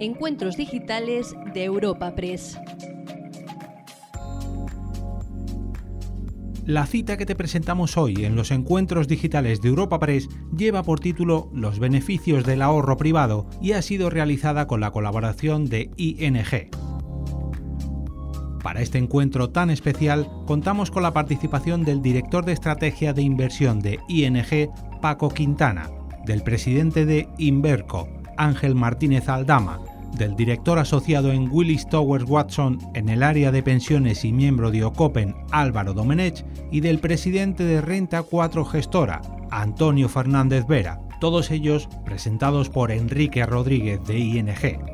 Encuentros Digitales de Europa Press. La cita que te presentamos hoy en los encuentros digitales de Europa Press lleva por título Los beneficios del ahorro privado y ha sido realizada con la colaboración de ING. Para este encuentro tan especial contamos con la participación del director de estrategia de inversión de ING, Paco Quintana, del presidente de Inverco, Ángel Martínez Aldama, del director asociado en Willis Towers Watson en el área de pensiones y miembro de Ocopen, Álvaro Domenech, y del presidente de Renta 4 Gestora, Antonio Fernández Vera, todos ellos presentados por Enrique Rodríguez de ING.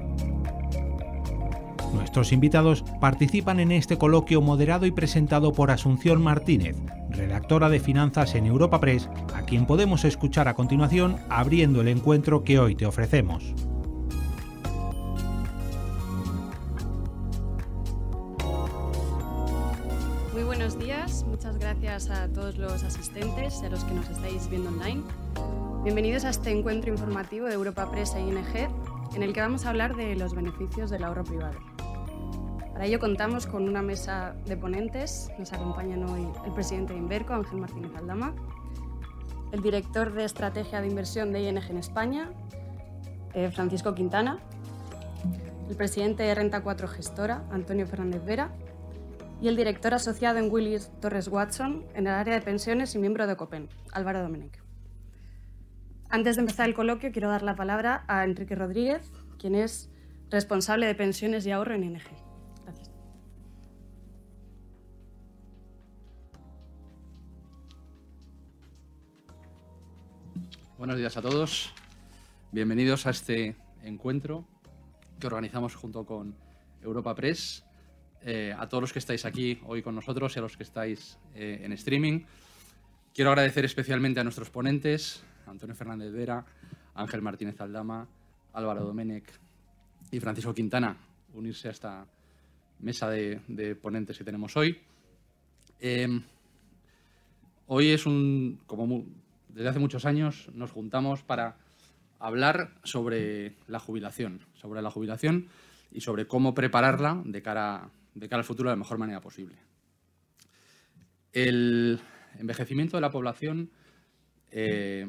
Nuestros invitados participan en este coloquio moderado y presentado por Asunción Martínez, redactora de finanzas en Europa Press, a quien podemos escuchar a continuación abriendo el encuentro que hoy te ofrecemos. Muy buenos días, muchas gracias a todos los asistentes y a los que nos estáis viendo online. Bienvenidos a este encuentro informativo de Europa Press e ING, en el que vamos a hablar de los beneficios del ahorro privado. Para ello contamos con una mesa de ponentes. Nos acompañan hoy el presidente de Inverco, Ángel Martínez Aldama, el director de estrategia de inversión de ING en España, eh, Francisco Quintana, el presidente de Renta 4 Gestora, Antonio Fernández Vera, y el director asociado en Willis Torres Watson en el área de pensiones y miembro de Copen, Álvaro Domenech. Antes de empezar el coloquio, quiero dar la palabra a Enrique Rodríguez, quien es responsable de pensiones y ahorro en ING. Buenos días a todos. Bienvenidos a este encuentro que organizamos junto con Europa Press. Eh, a todos los que estáis aquí hoy con nosotros y a los que estáis eh, en streaming. Quiero agradecer especialmente a nuestros ponentes, Antonio Fernández Vera, Ángel Martínez Aldama, Álvaro Domenech y Francisco Quintana, unirse a esta mesa de, ponentes que tenemos hoy. Eh, hoy es un, como desde hace muchos años nos juntamos para hablar sobre la jubilación, sobre la jubilación y sobre cómo prepararla de cara, al futuro de la mejor manera posible. El envejecimiento de la población, eh,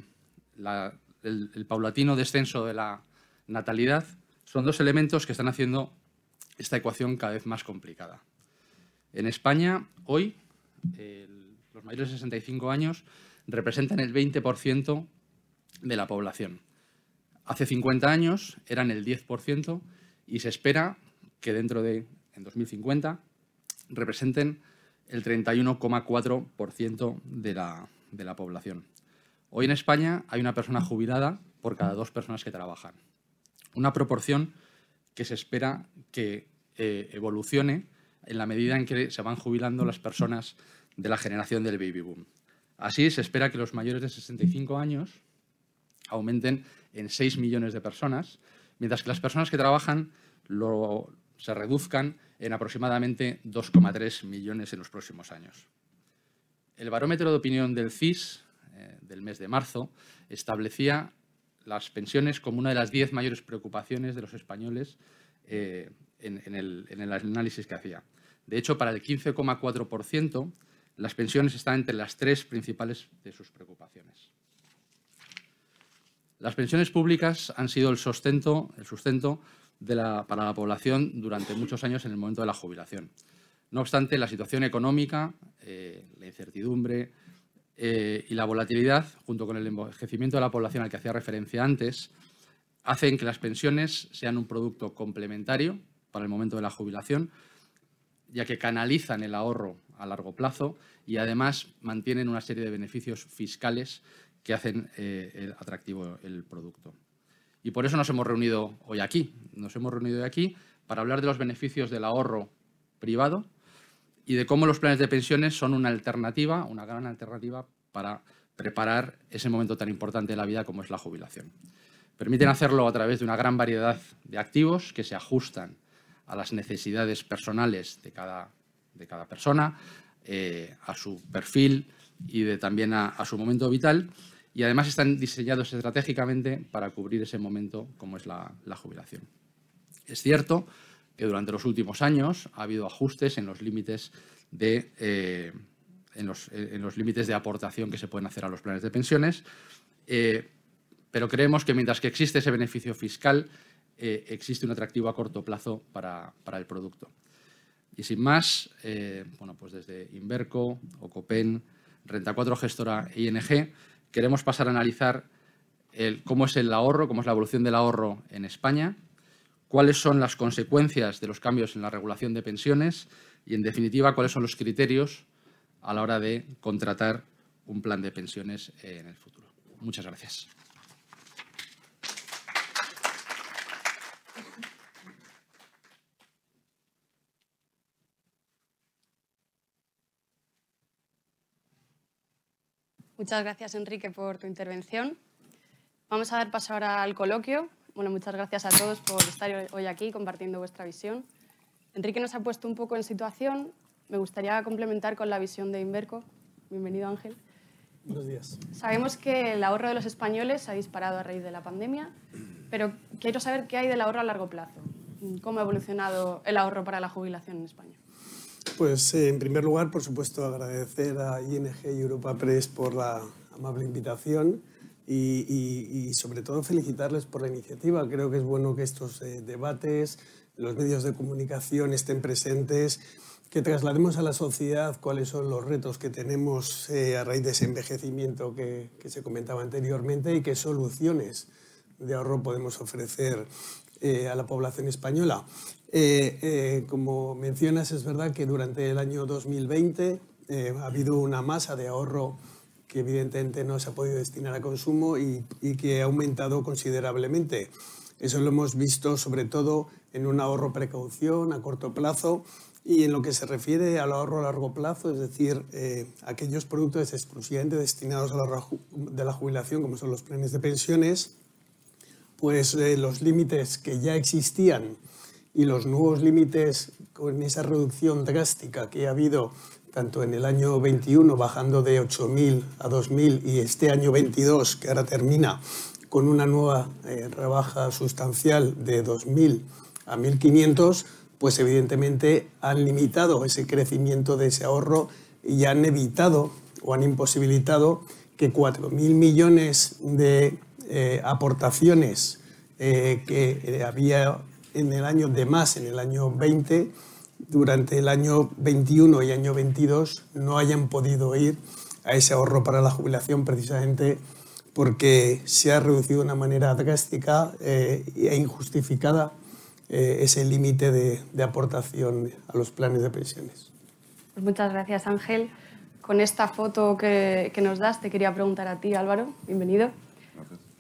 el, paulatino descenso de la natalidad, son dos elementos que están haciendo esta ecuación cada vez más complicada. En España, hoy, los mayores de 65 años representan el 20% de la población. Hace 50 años eran el 10% y se espera que dentro de, en 2050, representen el 31,4% de la, de la población. Hoy en España hay una persona jubilada por cada dos personas que trabajan. Una proporción que se espera que eh, evolucione en la medida en que se van jubilando las personas de la generación del baby boom. Así, se espera que los mayores de 65 años aumenten en 6 millones de personas, mientras que las personas que trabajan se reduzcan en aproximadamente 2,3 millones en los próximos años. El barómetro de opinión del CIS eh, del mes de marzo establecía las pensiones como una de las 10 mayores preocupaciones de los españoles eh, en el análisis que hacía. De hecho, para el 15,4% las pensiones están entre las tres principales de sus preocupaciones. Las pensiones públicas han sido el sustento, para la población durante muchos años en el momento de la jubilación. No obstante, la situación económica, eh, la incertidumbre eh, y la volatilidad, junto con el envejecimiento de la población al que hacía referencia antes, hacen que las pensiones sean un producto complementario para el momento de la jubilación, ya que canalizan el ahorro a largo plazo y además mantienen una serie de beneficios fiscales que hacen eh, atractivo el producto. Y por eso nos hemos reunido hoy aquí. Nos hemos reunido hoy aquí para hablar de los beneficios del ahorro privado y de cómo los planes de pensiones son una alternativa, una gran alternativa para preparar ese momento tan importante de la vida como es la jubilación. Permiten hacerlo a través de una gran variedad de activos que se ajustan a las necesidades personales de cada de cada persona, eh, a su perfil y de, también a, su momento vital. Y además están diseñados estratégicamente para cubrir ese momento como es la, jubilación. Es cierto que durante los últimos años ha habido ajustes en los límites de, eh, en los, límites de aportación que se pueden hacer a los planes de pensiones, eh, pero creemos que mientras que existe ese beneficio fiscal, eh, existe un atractivo a corto plazo para, el producto. Y sin más, bueno, pues desde Inverco, Ocopen, Renta 4 Gestora e ING, queremos pasar a analizar cómo es el ahorro, cómo es la evolución del ahorro en España, cuáles son las consecuencias de los cambios en la regulación de pensiones y, en definitiva, cuáles son los criterios a la hora de contratar un plan de pensiones en el futuro. Muchas gracias. Muchas gracias, Enrique, por tu intervención. Vamos a dar paso ahora al coloquio. Bueno, muchas gracias a todos por estar hoy aquí compartiendo vuestra visión. Enrique nos ha puesto un poco en situación. Me gustaría complementar con la visión de Inverco. Bienvenido, Ángel. Buenos días. Sabemos que el ahorro de los españoles ha disparado a raíz de la pandemia, pero quiero saber qué hay del ahorro a largo plazo. ¿Cómo ha evolucionado el ahorro para la jubilación en España? Pues eh, en primer lugar, por supuesto, agradecer a ING y Europa Press por la amable invitación y, sobre todo felicitarles por la iniciativa. Creo que es bueno que estos eh, debates, los medios de comunicación estén presentes, que traslademos a la sociedad cuáles son los retos que tenemos eh, a raíz de ese envejecimiento que, que, se comentaba anteriormente y qué soluciones de ahorro podemos ofrecer a la población española. Eh, eh, como mencionas, es verdad que durante el año 2020 eh, ha habido una masa de ahorro que evidentemente no se ha podido destinar a consumo y, que ha aumentado considerablemente. Eso lo hemos visto sobre todo en un ahorro precaución a corto plazo y en lo que se refiere al ahorro a largo plazo, es decir, aquellos productos exclusivamente destinados a la, de la jubilación, como son los planes de pensiones, pues los límites que ya existían y los nuevos límites con esa reducción drástica que ha habido tanto en el año 21 bajando de 8.000 a 2.000 y este año 22 que ahora termina con una nueva eh, rebaja sustancial de 2.000 a 1.500, pues evidentemente han limitado ese crecimiento de ese ahorro y han evitado o han imposibilitado que 4.000 millones de eh, aportaciones eh, que había en el año de más, en el año 20, durante el año 21 y año 22 no hayan podido ir a ese ahorro para la jubilación precisamente porque se ha reducido de una manera drástica eh, e injustificada eh, ese límite de, aportación a los planes de pensiones. Pues muchas gracias Ángel. Con esta foto que, que nos das te quería preguntar a ti Álvaro, bienvenido.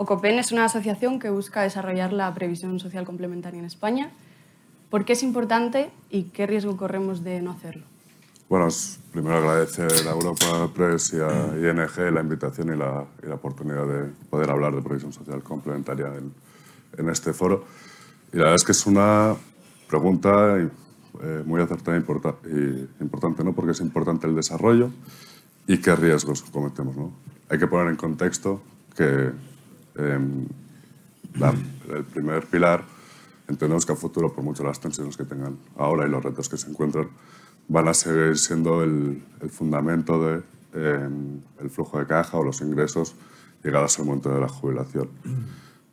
OCOPEN es una asociación que busca desarrollar la previsión social complementaria en España. ¿Por qué es importante y qué riesgo corremos de no hacerlo? Bueno, primero agradecer a Europa Press y a ING la invitación y la, oportunidad de poder hablar de previsión social complementaria en, este foro. Y la verdad es que es una pregunta eh, muy acertada y, importante, ¿no? porque es importante el desarrollo y qué riesgos cometemos. ¿no? Hay que poner en contexto que Em, el primer pilar, entendemos que a futuro, por mucho las tensiones que tengan ahora y los retos que se encuentran, van a seguir siendo el, fundamento del em, el flujo de caja o los ingresos llegados al momento de la jubilación.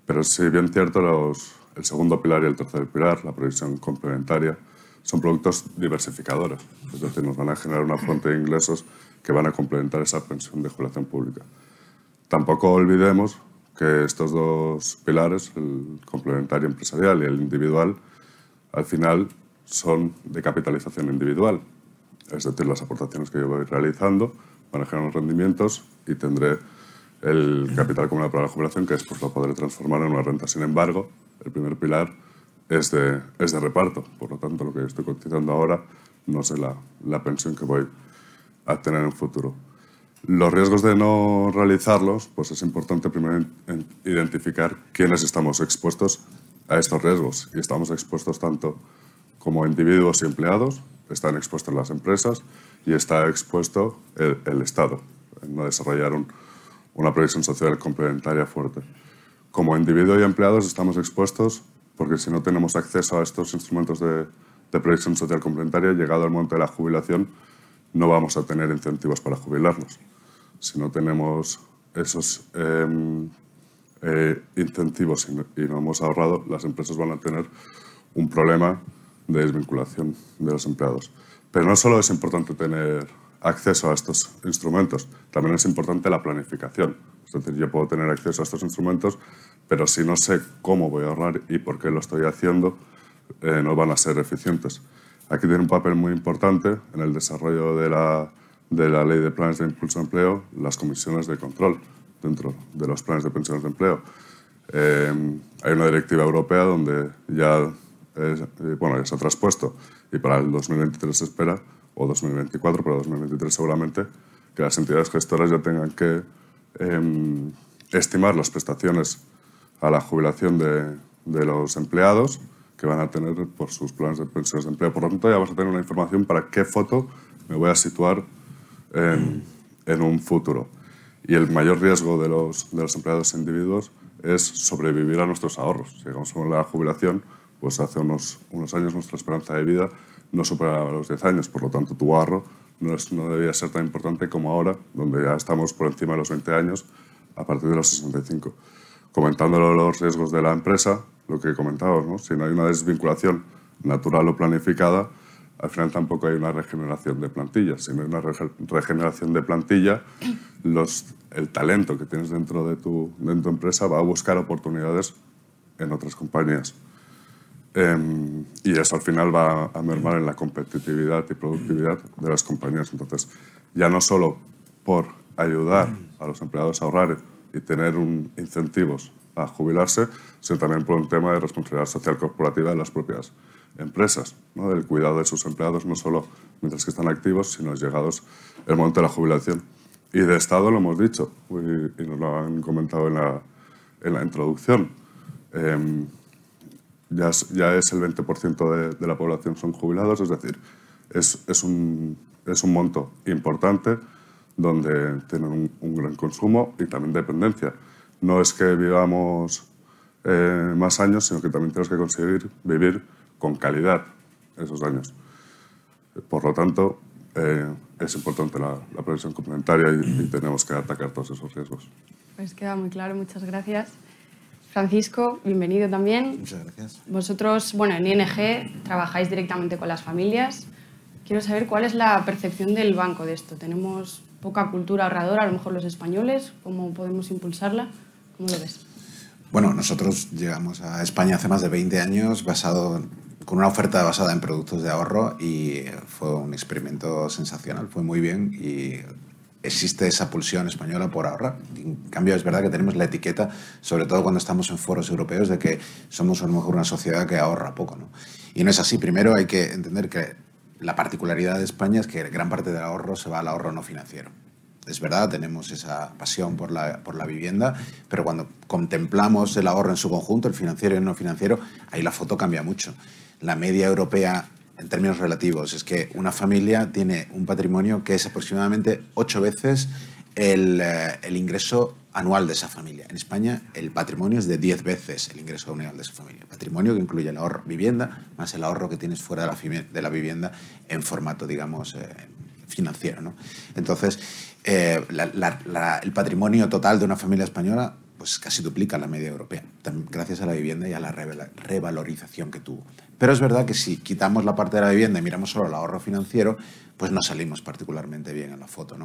Pero si bien cierto, los, el segundo pilar y el tercer pilar, la provisión complementaria, son productos diversificadores, es decir, nos van a generar una fuente de ingresos que van a complementar esa pensión de jubilación pública. Tampoco olvidemos que estos dos pilares, el complementario empresarial y el individual, al final son de capitalización individual. Es decir, las aportaciones que yo voy realizando van a generar unos rendimientos y tendré el capital común para la jubilación, que después lo podré transformar en una renta. Sin embargo, el primer pilar es de, es reparto. Por lo tanto, lo que estoy cotizando ahora no sé la, la pensión que voy a tener en un futuro. Los riesgos de no realizarlos, pues es importante primero identificar quiénes estamos expuestos a estos riesgos. Y estamos expuestos tanto como individuos y empleados, están expuestos las empresas y está expuesto el, Estado en no desarrollar una previsión social complementaria fuerte. Como individuo y empleados estamos expuestos porque si no tenemos acceso a estos instrumentos de, de previsión social complementaria, llegado el momento de la jubilación, no vamos a tener incentivos para jubilarnos. Si no tenemos esos em, eh, incentivos y no, hemos ahorrado, las empresas van a tener un problema de desvinculación de los empleados. Pero no solo es importante tener acceso a estos instrumentos, también es importante la planificación. Es decir, yo puedo tener acceso a estos instrumentos, pero si no sé cómo voy a ahorrar y por qué lo estoy haciendo, eh, no van a ser eficientes. Aquí tiene un papel muy importante en el desarrollo de la, de la ley de planes de impulso de empleo, las comisiones de control dentro de los planes de pensiones de empleo. Eh, hay una directiva europea donde ya, eh, bueno, ya se ha traspuesto y para el 2023 se espera, o 2024, pero 2023 seguramente, que las entidades gestoras ya tengan que em, estimar las prestaciones a la jubilación de, de, los empleados que van a tener por sus planes de pensiones de empleo. Por lo tanto, ya vamos a tener una información para qué foto me voy a situar en, en un futuro. Y el mayor riesgo de los, de los empleados individuos es sobrevivir a nuestros ahorros. Si llegamos a la jubilación, pues hace unos, unos años nuestra esperanza de vida no superaba los 10 años, por lo tanto tu ahorro no, es, no debía ser tan importante como ahora, donde ya estamos por encima de los 20 años a partir de los 65. Comentándolo los riesgos de la empresa, lo que comentábamos, ¿no? si no hay una desvinculación natural o planificada, al final tampoco hay una regeneración de plantilla. Si no hay una regeneración de plantilla, los, el talento que tienes dentro de, tu, de tu empresa va a buscar oportunidades en otras compañías. Eh, y eso al final va a mermar en la competitividad y productividad de las compañías. Entonces, ya no solo por ayudar a los empleados a ahorrar y tener un, incentivos a jubilarse, sino también por un tema de responsabilidad social corporativa de las propias empresas, ¿no? del cuidado de sus empleados, no solo mientras que están activos, sino llegados el momento de la jubilación. Y de Estado lo hemos dicho, y, nos lo han comentado en la, en la introducción. Eh, ya es, ya es el 20% de, de, la población son jubilados, es decir, es, es, un, es un monto importante donde tienen un, un, gran consumo y también dependencia. No es que vivamos eh, más años, sino que también tenemos que conseguir vivir con calidad esos años. Por lo tanto, eh, es importante la, la previsión complementaria y, y tenemos que atacar todos esos riesgos. Pues queda muy claro, muchas gracias. Francisco, bienvenido también. Muchas gracias. Vosotros, bueno, en ING trabajáis directamente con las familias. Quiero saber cuál es la percepción del banco de esto. Tenemos poca cultura ahorradora, a lo mejor los españoles, ¿cómo podemos impulsarla? ¿Cómo lo ves? Bueno, nosotros llegamos a España hace más de 20 años basado con una oferta basada en productos de ahorro y fue un experimento sensacional, fue muy bien y existe esa pulsión española por ahorrar. En cambio, es verdad que tenemos la etiqueta, sobre todo cuando estamos en foros europeos, de que somos a lo mejor una sociedad que ahorra poco. ¿no? Y no es así. Primero hay que entender que la particularidad de España es que gran parte del ahorro se va al ahorro no financiero. Es verdad, tenemos esa pasión por la, por la vivienda, pero cuando contemplamos el ahorro en su conjunto, el financiero y el no financiero, ahí la foto cambia mucho. La media europea en términos relativos, es que una familia tiene un patrimonio que es aproximadamente ocho veces el, eh, el, ingreso anual de esa familia. En España el patrimonio es de diez veces el ingreso anual de esa familia. Patrimonio que incluye el ahorro vivienda más el ahorro que tienes fuera de la, de la vivienda en formato, digamos, eh, financiero. ¿no? Entonces, eh, el patrimonio total de una familia española pues casi duplica la media europea, gracias a la vivienda y a la revalorización que tuvo. Pero es verdad que si quitamos la parte de la vivienda y miramos solo el ahorro financiero, pues no salimos particularmente bien en la foto.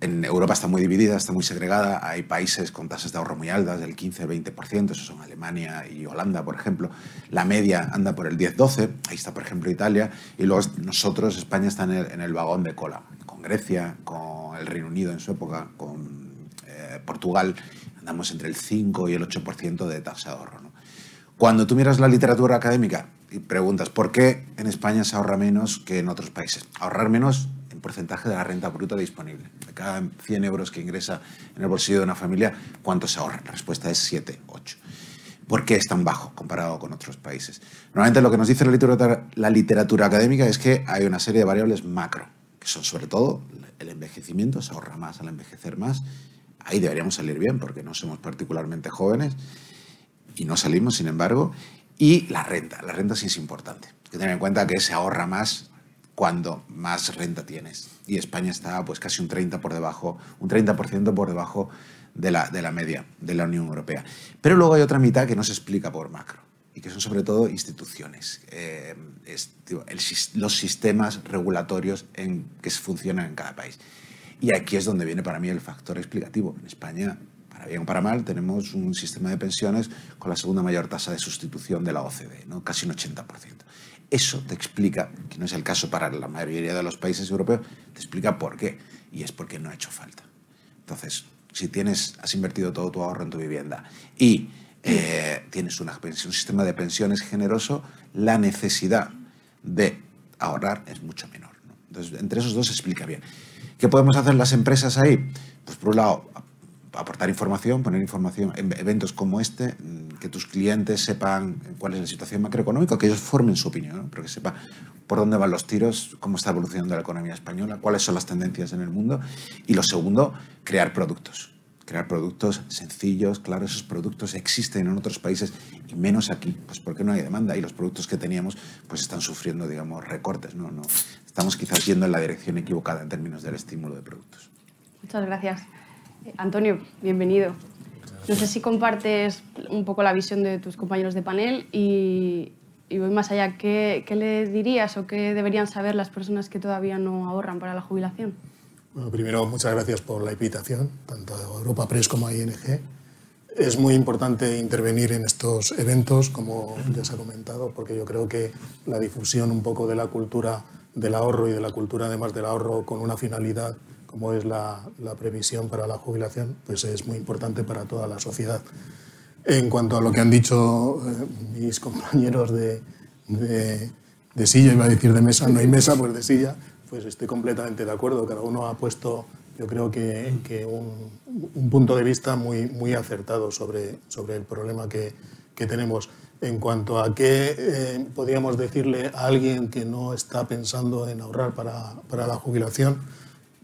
En Europa está muy dividida, está muy segregada. Hay países con tasas de ahorro muy altas, del 15-20%, eso son Alemania y Holanda, por ejemplo. La media anda por el 10-12, ahí está, por ejemplo, Italia. Y luego nosotros, España, está en el, vagón de cola, Grecia, con el Reino Unido en su época, con eh, Portugal. Andamos entre el 5 y el 8% de tasa de ahorro. Cuando tú miras la literatura académica y preguntas por qué en España se ahorra menos que en otros países, ahorrar menos en porcentaje de la renta bruta disponible. De cada 100 euros que ingresa en el bolsillo de una familia, ¿cuánto se ahorra? La respuesta es 7, 8. ¿Por qué es tan bajo comparado con otros países? Normalmente lo que nos dice la literatura académica es que hay una serie de variables macro, que sobre todo el envejecimiento, se ahorra más al envejecer más. Ahí deberíamos salir bien porque no somos particularmente jóvenes y no salimos, sin embargo. Y la renta. La renta sí es importante. Hay que tener en cuenta que se ahorra más cuando más renta tienes. Y España está pues casi un 30% por debajo, un 30% por debajo de la, de la media de la Unión Europea. Pero luego hay otra mitad que no se explica por macro y que son sobre todo instituciones, eh, los sistemas regulatorios en, que funcionan en cada país. Y aquí es donde viene para mí el factor explicativo. En España, para bien o para mal, tenemos un sistema de pensiones con la segunda mayor tasa de sustitución de la OCDE, ¿no? casi un 80%. Eso te explica, que no es el caso para la mayoría de los países europeos, te explica por qué. Y es porque no ha hecho falta. Entonces, si tienes, has invertido todo tu ahorro en tu vivienda y eh, tienes una un sistema de pensiones generoso, la necesidad de ahorrar es mucho menor. Entonces, entre esos dos se explica bien. ¿Qué podemos hacer las empresas ahí? Pues por un lado, aportar información, poner información en eventos como este, mm, que tus clientes sepan cuál es la situación macroeconómica, que ellos formen su opinión, pero que sepan por dónde van los tiros, cómo está evolucionando la economía española, cuáles son las tendencias en el mundo. Y lo segundo, crear productos. Crear productos sencillos, claro, esos productos existen en otros países y menos aquí, pues porque no hay demanda y los productos que teníamos pues están sufriendo, digamos, recortes. ¿no? No, estamos quizás yendo en la dirección equivocada en términos del estímulo de productos. Muchas gracias. Antonio, bienvenido. No sé si compartes un poco la visión de tus compañeros de panel y, voy más allá. ¿Qué, le dirías o qué deberían saber las personas que todavía no ahorran para la jubilación? Bueno, primero, muchas gracias por la invitación, tanto a Europa Press como a ING. Es muy importante intervenir en estos eventos, como ya se ha comentado, porque yo creo que la difusión un poco de la cultura del ahorro y de la cultura además del ahorro con una finalidad como es la, previsión para la jubilación, pues es muy importante para toda la sociedad. En cuanto a lo que han dicho eh, mis compañeros de, de, silla, iba a decir de mesa, no hay mesa, pues de silla, pues estoy completamente de acuerdo. Cada uno ha puesto, yo creo que, que un, un, punto de vista muy, muy acertado sobre, sobre el problema que, que tenemos. En cuanto a qué eh, podríamos decirle a alguien que no está pensando en ahorrar para, para la jubilación,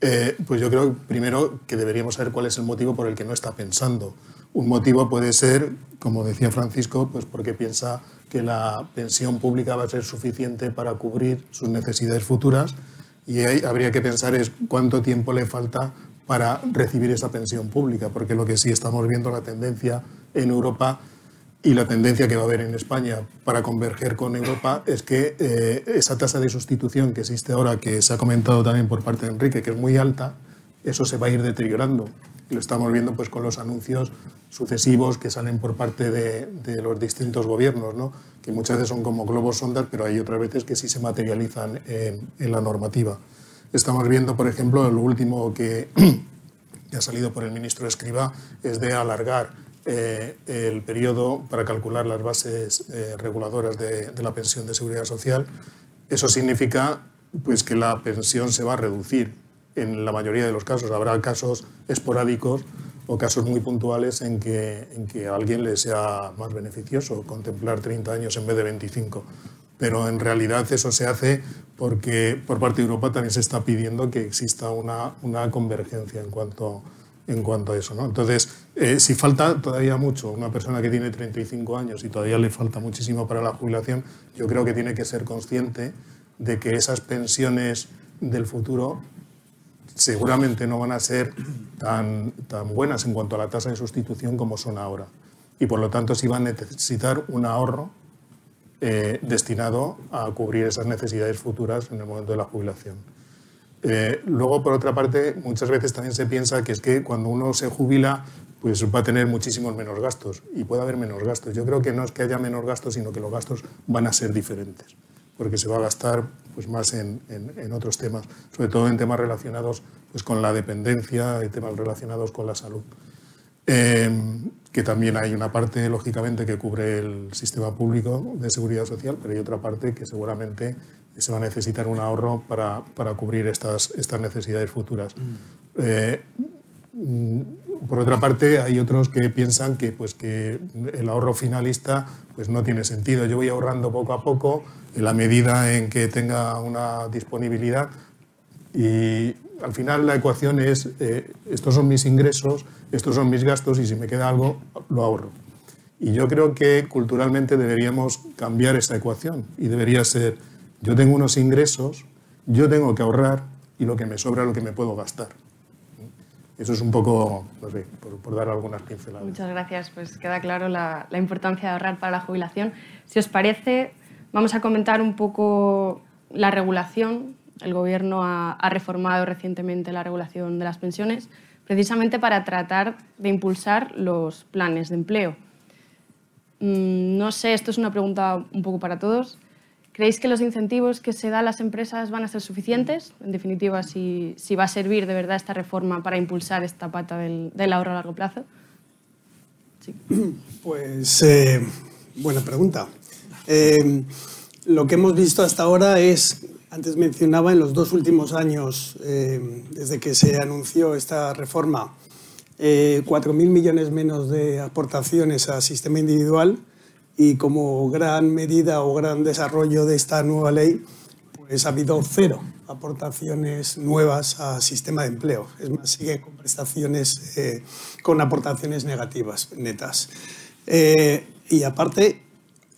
eh, pues yo creo primero que deberíamos saber cuál es el motivo por el que no está pensando. Un motivo puede ser, como decía Francisco, pues porque piensa que la pensión pública va a ser suficiente para cubrir sus necesidades futuras y ahí habría que pensar es cuánto tiempo le falta para recibir esa pensión pública, porque lo que sí estamos viendo la tendencia en Europa y la tendencia que va a haber en España para converger con Europa es que eh, esa tasa de sustitución que existe ahora, que se ha comentado también por parte de Enrique, que es muy alta, eso se va a ir deteriorando. Lo estamos viendo pues, con los anuncios sucesivos que salen por parte de, de los distintos gobiernos, ¿no? que muchas veces son como globos sondas, pero hay otras veces que sí se materializan en, la normativa. Estamos viendo, por ejemplo, lo último que, ha salido por el ministro Escriba es de alargar eh, el periodo para calcular las bases eh, reguladoras de, la pensión de seguridad social. Eso significa pues, que la pensión se va a reducir en la mayoría de los casos. Habrá casos esporádicos o casos muy puntuales en que, en que a alguien le sea más beneficioso contemplar 30 años en vez de 25. Pero en realidad eso se hace porque por parte de Europa también se está pidiendo que exista una, una convergencia en cuanto en cuanto a eso. ¿no? Entonces, eh, si falta todavía mucho, una persona que tiene 35 años y todavía le falta muchísimo para la jubilación, yo creo que tiene que ser consciente de que esas pensiones del futuro seguramente no van a ser tan, tan buenas en cuanto a la tasa de sustitución como son ahora. Y por lo tanto, sí van a necesitar un ahorro eh, destinado a cubrir esas necesidades futuras en el momento de la jubilación. Eh, luego, por otra parte, muchas veces también se piensa que es que cuando uno se jubila, pues va a tener muchísimos menos gastos y puede haber menos gastos. Yo creo que no es que haya menos gastos, sino que los gastos van a ser diferentes, porque se va a gastar pues, más en, en, otros temas, sobre todo en temas relacionados pues, con la dependencia y temas relacionados con la salud. Eh, que también hay una parte, lógicamente, que cubre el sistema público de seguridad social, pero hay otra parte que seguramente se va a necesitar un ahorro para, para cubrir estas, estas necesidades futuras. Mm. Eh, por otra parte, hay otros que piensan que, pues, que el ahorro finalista pues, no tiene sentido. Yo voy ahorrando poco a poco en la medida en que tenga una disponibilidad y al final la ecuación es, eh, estos son mis ingresos, estos son mis gastos y si me queda algo, lo ahorro. Y yo creo que culturalmente deberíamos cambiar esa ecuación y debería ser, yo tengo unos ingresos, yo tengo que ahorrar y lo que me sobra lo que me puedo gastar. Eso es un poco, no sé, por, dar algunas pinceladas. Muchas gracias. Pues queda claro la, importancia de ahorrar para la jubilación. Si os parece, vamos a comentar un poco la regulación. El Gobierno ha, reformado recientemente la regulación de las pensiones precisamente para tratar de impulsar los planes de empleo. Mm, no sé, esto es una pregunta un poco para todos. ¿Creéis que los incentivos que se dan a las empresas van a ser suficientes? En definitiva, si, va a servir de verdad esta reforma para impulsar esta pata del, ahorro a largo plazo. Pues eh, buena pregunta. Eh, lo que hemos visto hasta ahora es antes mencionaba en los dos últimos años, eh, desde que se anunció esta reforma, eh, 4.000 millones menos de aportaciones al sistema individual y como gran medida o gran desarrollo de esta nueva ley, pues ha habido cero aportaciones nuevas al sistema de empleo. Es más, sigue con prestaciones, eh, con aportaciones negativas, netas. Eh, y aparte,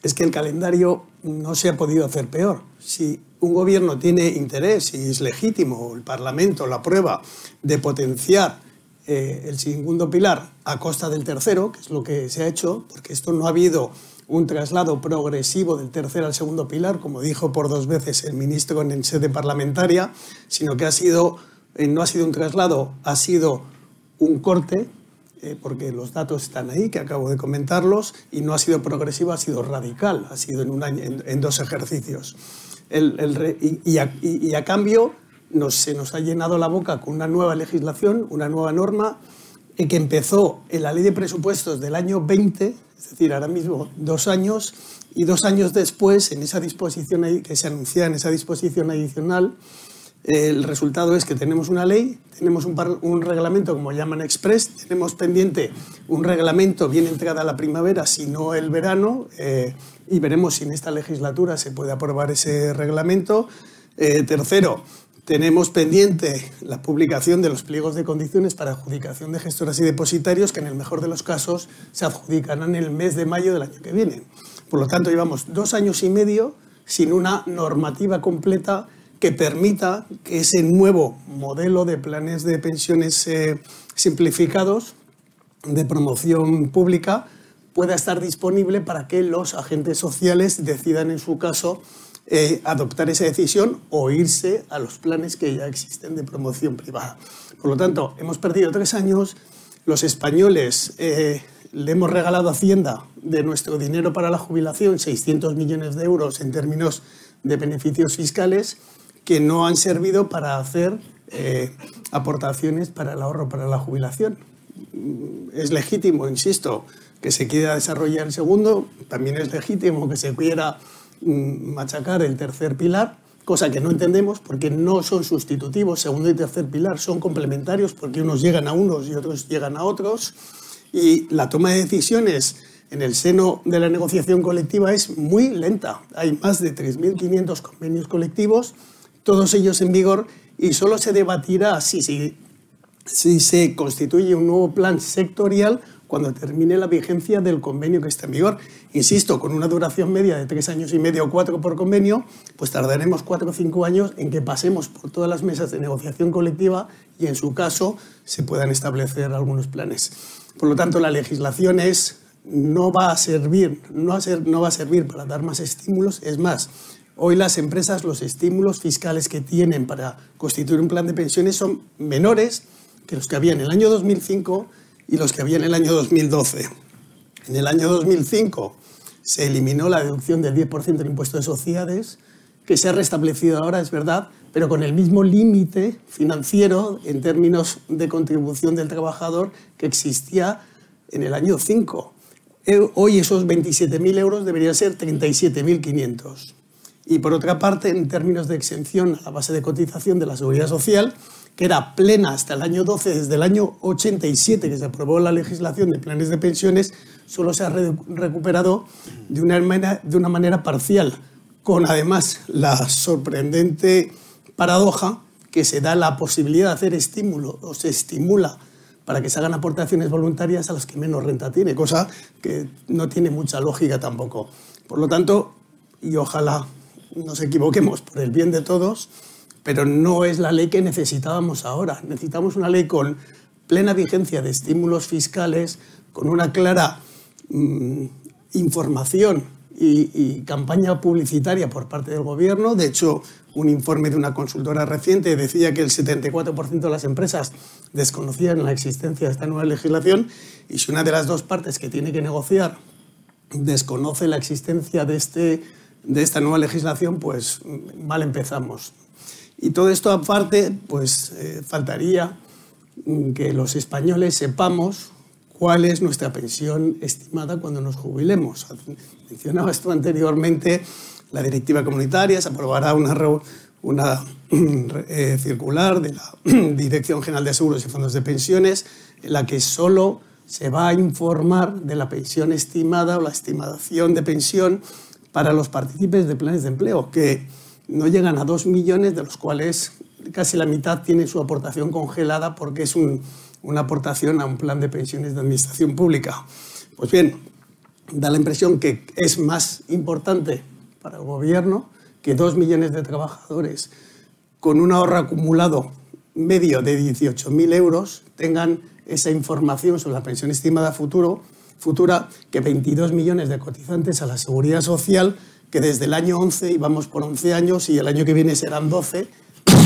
es que el calendario no se ha podido hacer peor. Si un gobierno tiene interés y es legítimo, el Parlamento la prueba, de potenciar eh, el segundo pilar a costa del tercero, que es lo que se ha hecho, porque esto no ha habido un traslado progresivo del tercer al segundo pilar, como dijo por dos veces el ministro en sede parlamentaria, sino que ha sido, eh, no ha sido un traslado, ha sido un corte, eh, porque los datos están ahí, que acabo de comentarlos, y no ha sido progresivo, ha sido radical, ha sido en, dos ejercicios. Y, a, cambio se nos ha llenado la boca con una nueva legislación, una nueva norma que empezó en la ley de presupuestos del año 20, es decir, ahora mismo dos años, y dos años después, en esa disposición que se anuncia en esa disposición adicional, el resultado es que tenemos una ley, tenemos un, reglamento, como llaman Express, tenemos pendiente un reglamento bien entrada la primavera, si no el verano, eh, y veremos si en esta legislatura se puede aprobar ese reglamento. Eh, tercero, tenemos pendiente la publicación de los pliegos de condiciones para adjudicación de gestoras y depositarios, que en el mejor de los casos se adjudicarán el mes de mayo del año que viene. Por lo tanto, llevamos dos años y medio sin una normativa completa que permita que ese nuevo modelo de planes de pensiones eh, simplificados de promoción pública pueda estar disponible para que los agentes sociales decidan en su caso eh, adoptar esa decisión o irse a los planes que ya existen de promoción privada. Por lo tanto, hemos perdido tres años, los españoles eh, le hemos regalado a Hacienda de nuestro dinero para la jubilación 600 millones de euros en términos de beneficios fiscales que no han servido para hacer eh, aportaciones para el ahorro para la jubilación. Es legítimo, insisto, que se quiera desarrollar el segundo, también es legítimo que se quiera machacar el tercer pilar, cosa que no entendemos porque no son sustitutivos, segundo y tercer pilar, son complementarios porque unos llegan a unos y otros llegan a otros. Y la toma de decisiones en el seno de la negociación colectiva es muy lenta. Hay más de 3.500 convenios colectivos todos ellos en vigor, y solo se debatirá si, si, si se constituye un nuevo plan sectorial cuando termine la vigencia del convenio que está en vigor. Insisto, con una duración media de tres años y medio o cuatro por convenio, pues tardaremos cuatro o cinco años en que pasemos por todas las mesas de negociación colectiva y en su caso se puedan establecer algunos planes. Por lo tanto, la legislación es, no va a servir, no, a ser, no va a servir para dar más estímulos, es más, Hoy las empresas, los estímulos fiscales que tienen para constituir un plan de pensiones son menores que los que había en el año 2005 y los que había en el año 2012. En el año 2005 se eliminó la deducción del 10% del impuesto de sociedades, que se ha restablecido ahora, es verdad, pero con el mismo límite financiero en términos de contribución del trabajador que existía en el año 5. Eh, hoy esos 27.000 euros deberían ser 37.500. Y por otra parte, en términos de exención a la base de cotización de la seguridad social, que era plena hasta el año 12, desde el año 87 que se aprobó la legislación de planes de pensiones, solo se ha recuperado de una manera, de una manera parcial, con además la sorprendente paradoja que se da la posibilidad de hacer estímulo o se estimula para que se hagan aportaciones voluntarias a las que menos renta tiene, cosa que no tiene mucha lógica tampoco. Por lo tanto, y ojalá nos equivoquemos por el bien de todos, pero no es la ley que necesitábamos ahora. Necesitamos una ley con plena vigencia de estímulos fiscales, con una clara mm, información y, campaña publicitaria por parte del gobierno. De hecho, un informe de una consultora reciente decía que el 74% de las empresas desconocían la existencia de esta nueva legislación y si una de las dos partes que tiene que negociar desconoce la existencia de, este, de esta nueva legislación, pues mal empezamos. Y todo esto aparte, pues eh, faltaría que los españoles sepamos cuál es nuestra pensión estimada cuando nos jubilemos. Mencionaba esto anteriormente, la directiva comunitaria, se aprobará una, una eh, circular de la Dirección General de Seguros y Fondos de Pensiones en la que solo se va a informar de la pensión estimada o la estimación de pensión para los partícipes de planes de empleo, que no llegan a dos millones, de los cuales casi la mitad tiene su aportación congelada porque es un una aportación a un plan de pensiones de administración pública. Pues bien, da la impresión que es más importante para el gobierno que dos millones de trabajadores con un ahorro acumulado medio de 18.000 euros tengan esa información sobre la pensión estimada futuro, futura que 22 millones de cotizantes a la seguridad social que desde el año 11, y vamos por 11 años y el año que viene serán 12,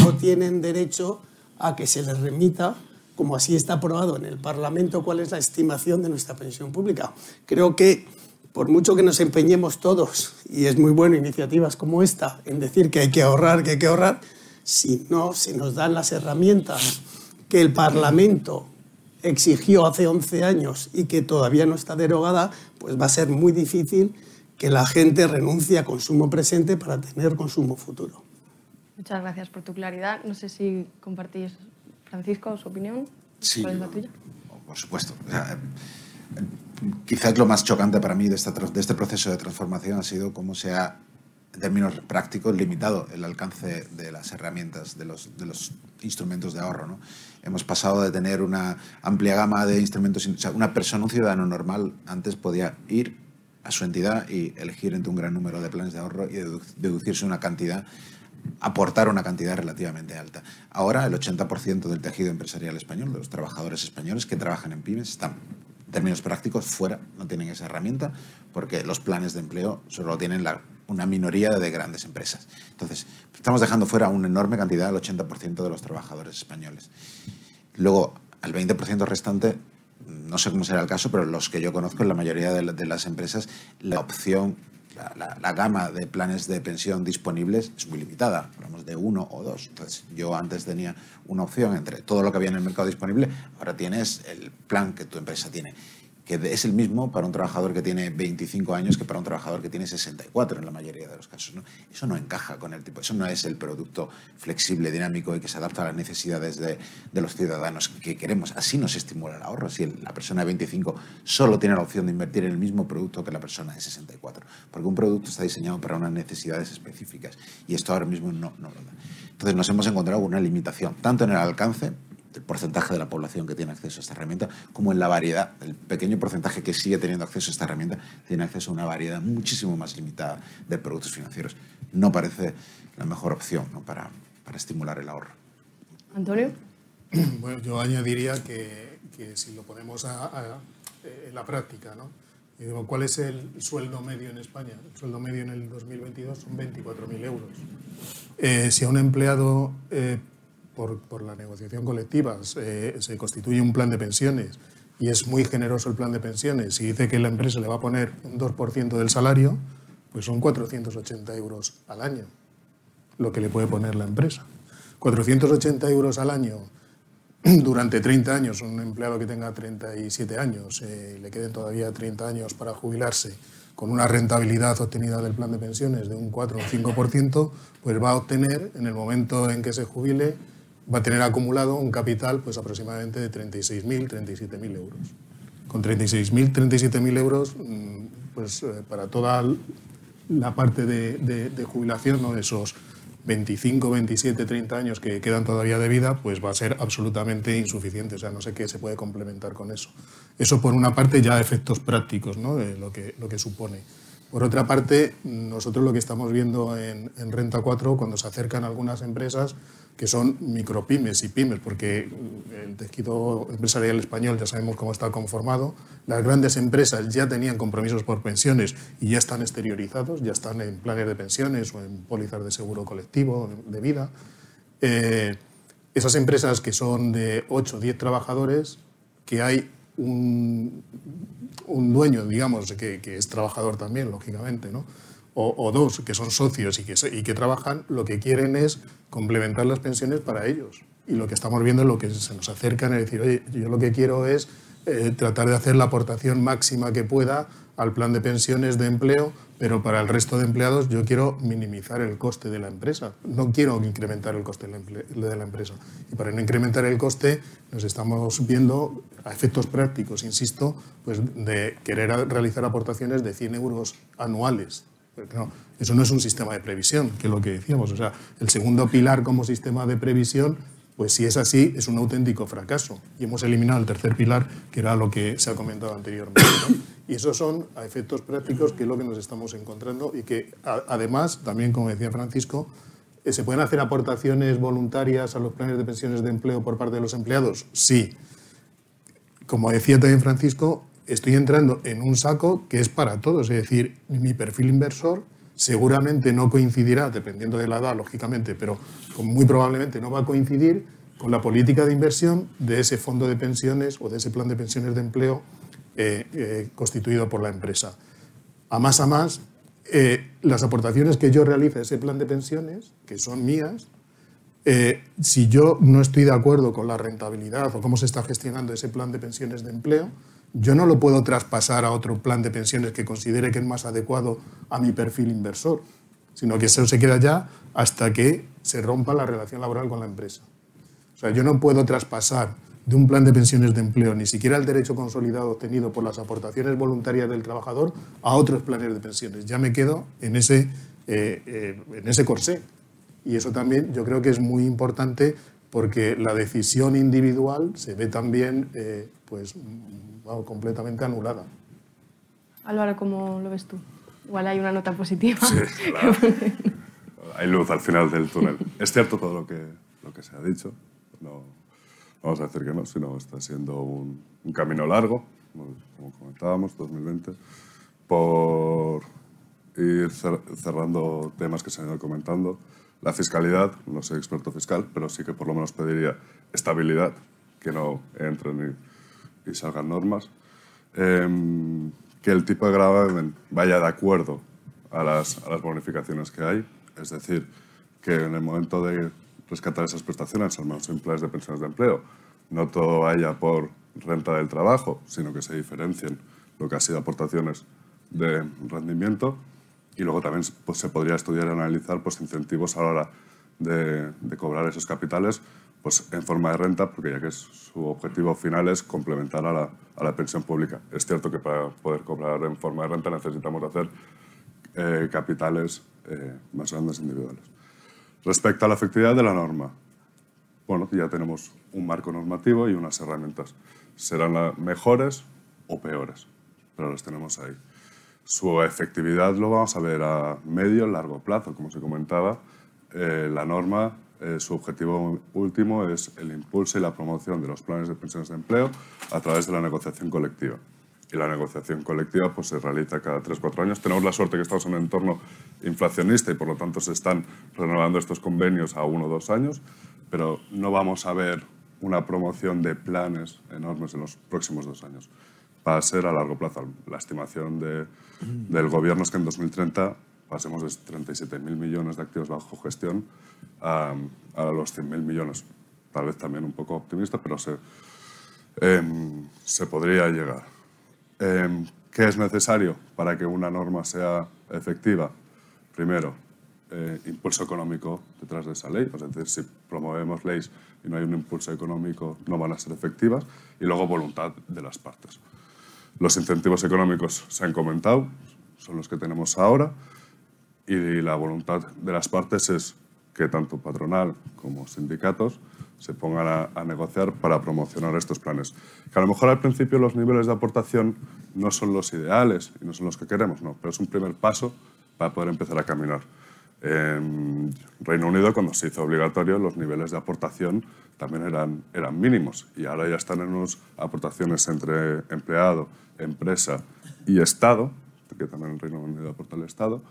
no tienen derecho a que se les remita como así está aprobado en el Parlamento, cuál es la estimación de nuestra pensión pública. Creo que por mucho que nos empeñemos todos, y es muy bueno iniciativas como esta, en decir que hay que ahorrar, que hay que ahorrar, si no se nos dan las herramientas que el Parlamento exigió hace 11 años y que todavía no está derogada, pues va a ser muy difícil que la gente renuncie a consumo presente para tener consumo futuro. Muchas gracias por tu claridad. No sé si compartís Francisco, ¿su opinión? Sí, ¿Cuál es la tuya? Por supuesto. quizás lo más chocante para mí de, de este proceso de transformación ha sido cómo se ha, en términos prácticos, limitado el alcance de las herramientas, de los, de los instrumentos de ahorro. ¿no? Hemos pasado de tener una amplia gama de instrumentos, o sea, una persona, un ciudadano normal, antes podía ir a su entidad y elegir entre un gran número de planes de ahorro y deducirse una cantidad aportar una cantidad relativamente alta. Ahora el 80% del tejido empresarial español, de los trabajadores españoles que trabajan en pymes, están, en términos prácticos, fuera, no tienen esa herramienta, porque los planes de empleo solo tienen la, una minoría de grandes empresas. Entonces, estamos dejando fuera una enorme cantidad, el 80% de los trabajadores españoles. Luego, al 20% restante, no sé cómo será el caso, pero los que yo conozco en la mayoría de las empresas, la opción la, gama de planes de pensión disponibles es muy limitada, hablamos de uno o dos. Entonces, yo antes tenía una opción entre todo lo que había en el mercado disponible, ahora tienes el plan que tu empresa tiene que es el mismo para un trabajador que tiene 25 años que para un trabajador que tiene 64 en la mayoría de los casos. Eso no encaja con el tipo, eso no es el producto flexible, dinámico y que se adapta a las necesidades de, los ciudadanos que queremos. Así no se estimula el ahorro. Si la persona de 25 solo tiene la opción de invertir en el mismo producto que la persona de 64, porque un producto está diseñado para unas necesidades específicas y esto ahora mismo no, no lo da. Entonces nos hemos encontrado una limitación, tanto en el alcance el porcentaje de la población que tiene acceso a esta herramienta, como en la variedad. El pequeño porcentaje que sigue teniendo acceso a esta herramienta tiene acceso a una variedad muchísimo más limitada de productos financieros. No parece la mejor opción para, para, estimular el ahorro. Antonio. Bueno, yo añadiría que, que si lo ponemos a, en la práctica, ¿no? ¿cuál es el sueldo medio en España? El sueldo medio en el 2022 son 24.000 euros. Eh, si a un empleado eh, por, la negociación colectiva se, constituye un plan de pensiones y es muy generoso el plan de pensiones y dice que la empresa le va a poner un 2% del salario, pues son 480 euros al año lo que le puede poner la empresa. 480 euros al año durante 30 años, un empleado que tenga 37 años, eh, le queden todavía 30 años para jubilarse, con una rentabilidad obtenida del plan de pensiones de un 4 o 5%, pues va a obtener, en el momento en que se jubile, va a tener acumulado un capital pues aproximadamente de 36.000, 37.000 euros. Con 36.000, 37.000 euros, mm, pues eh, para toda la parte de, jubilación, ¿no? esos 25, 27, 30 años que quedan todavía de vida, pues va a ser absolutamente insuficiente. O sea, no sé qué se puede complementar con eso. Eso por una parte ya efectos prácticos, ¿no? Lo que, lo que supone. Por otra parte, nosotros lo que estamos viendo en, en Renta 4, cuando se acercan algunas empresas, que son micropymes y pymes, porque el tejido empresarial español ya sabemos cómo está conformado. Las grandes empresas ya tenían compromisos por pensiones y ya están exteriorizados, ya están en planes de pensiones o en pólizas de seguro colectivo de vida. Eh, esas empresas que son de 8 o 10 trabajadores, que hay un, un dueño, digamos, que, que, es trabajador también, lógicamente, ¿no? O, dos que son socios y que, y que trabajan, lo que quieren es complementar las pensiones para ellos. Y lo que estamos viendo es lo que se nos acercan es decir, oye, yo lo que quiero es eh, tratar de hacer la aportación máxima que pueda al plan de pensiones de empleo, pero para el resto de empleados yo quiero minimizar el coste de la empresa. No quiero incrementar el coste de la, empresa. Y para no incrementar el coste nos estamos viendo a efectos prácticos, insisto, pues de querer realizar aportaciones de 100 euros anuales eso no es un sistema de previsión, que es lo que decíamos. O sea, el segundo pilar como sistema de previsión, pues si es así, es un auténtico fracaso. Y hemos eliminado el tercer pilar, que era lo que se ha comentado anteriormente. Y esos son a efectos prácticos, que es lo que nos estamos encontrando y que además, también como decía Francisco, eh, ¿se pueden hacer aportaciones voluntarias a los planes de pensiones de empleo por parte de los empleados? Sí. Como decía también Francisco, estoy entrando en un saco que es para todos. Es decir, mi perfil inversor seguramente no coincidirá, dependiendo de la edad, lógicamente, pero muy probablemente no va a coincidir con la política de inversión de ese fondo de pensiones o de ese plan de pensiones de empleo eh, eh, constituido por la empresa. A más a más, eh, las aportaciones que yo realice a ese plan de pensiones, que son mías, si yo no estoy de acuerdo con la rentabilidad o cómo se está gestionando ese plan de pensiones de empleo, yo no lo puedo traspasar a otro plan de pensiones que considere que es más adecuado a mi perfil inversor, sino que eso se queda ya hasta que se rompa la relación laboral con la empresa. O sea, yo no puedo traspasar de un plan de pensiones de empleo ni siquiera el derecho consolidado obtenido por las aportaciones voluntarias del trabajador a otros planes de pensiones. Ya me quedo en ese, eh, eh, en ese corsé. Y eso también yo creo que es muy importante porque la decisión individual se ve también eh, pues, completamente anulada. Álvaro, ¿cómo lo ves tú? Igual hay una nota positiva. Sí, claro. hay luz al final del túnel. Es cierto todo lo que, lo que se ha dicho. No, vamos a decir que no, sino está siendo un, un camino largo, como comentábamos, 2020, por ir cerrando temas que se han ido comentando. La fiscalidad, no soy experto fiscal, pero sí que por lo menos pediría estabilidad, que no entren y salgan normas, em, que el tipo de gravamen vaya de acuerdo a las, bonificaciones que hay, es decir, que en el momento de rescatar esas prestaciones, al menos simples de pensiones de empleo, no todo vaya por renta del trabajo, sino que se diferencien lo que ha sido aportaciones de rendimiento y luego también pues, se podría estudiar y analizar pues, incentivos a la hora de, cobrar esos capitales pues en forma de renta, porque ya que su objetivo final es complementar a la, a la, pensión pública. Es cierto que para poder cobrar en forma de renta necesitamos hacer eh, capitales eh, más grandes individuales. Respecto a la efectividad de la norma, bueno, ya tenemos un marco normativo y unas herramientas. Serán mejores o peores, pero las tenemos ahí. Su efectividad lo vamos a ver a medio, largo plazo, como se comentaba. Eh, la norma eh, su objetivo último es el impulso y la promoción de los planes de pensiones de empleo a través de la negociación colectiva. Y la negociación colectiva pues, se realiza cada 3-4 años. Tenemos la suerte que estamos en un entorno inflacionista y por lo tanto se están renovando estos convenios a uno o dos años, pero no vamos a ver una promoción de planes enormes en los próximos dos años. Va a ser a largo plazo. La estimación de, del gobierno es que en 2030 pasemos de 37.000 millones de activos bajo gestión a, a los 100.000 millones. Tal vez también un poco optimista, pero se, eh, se podría llegar. Eh, ¿Qué es necesario para que una norma sea efectiva? Primero, eh, impulso económico detrás de esa ley, es decir, si promovemos leyes y no hay un impulso económico, no van a ser efectivas, y luego voluntad de las partes. Los incentivos económicos se han comentado, son los que tenemos ahora, y la voluntad de las partes es que tanto patronal como sindicatos se pongan a, negociar para promocionar estos planes. Que a lo mejor al principio los niveles de aportación no son los ideales y no son los que queremos, pero es un primer paso para poder empezar a caminar. En Reino Unido, cuando se hizo obligatorio, los niveles de aportación también eran, eran mínimos y ahora ya están en unas aportaciones entre empleado, empresa y Estado, que también en Reino Unido aporta el Estado,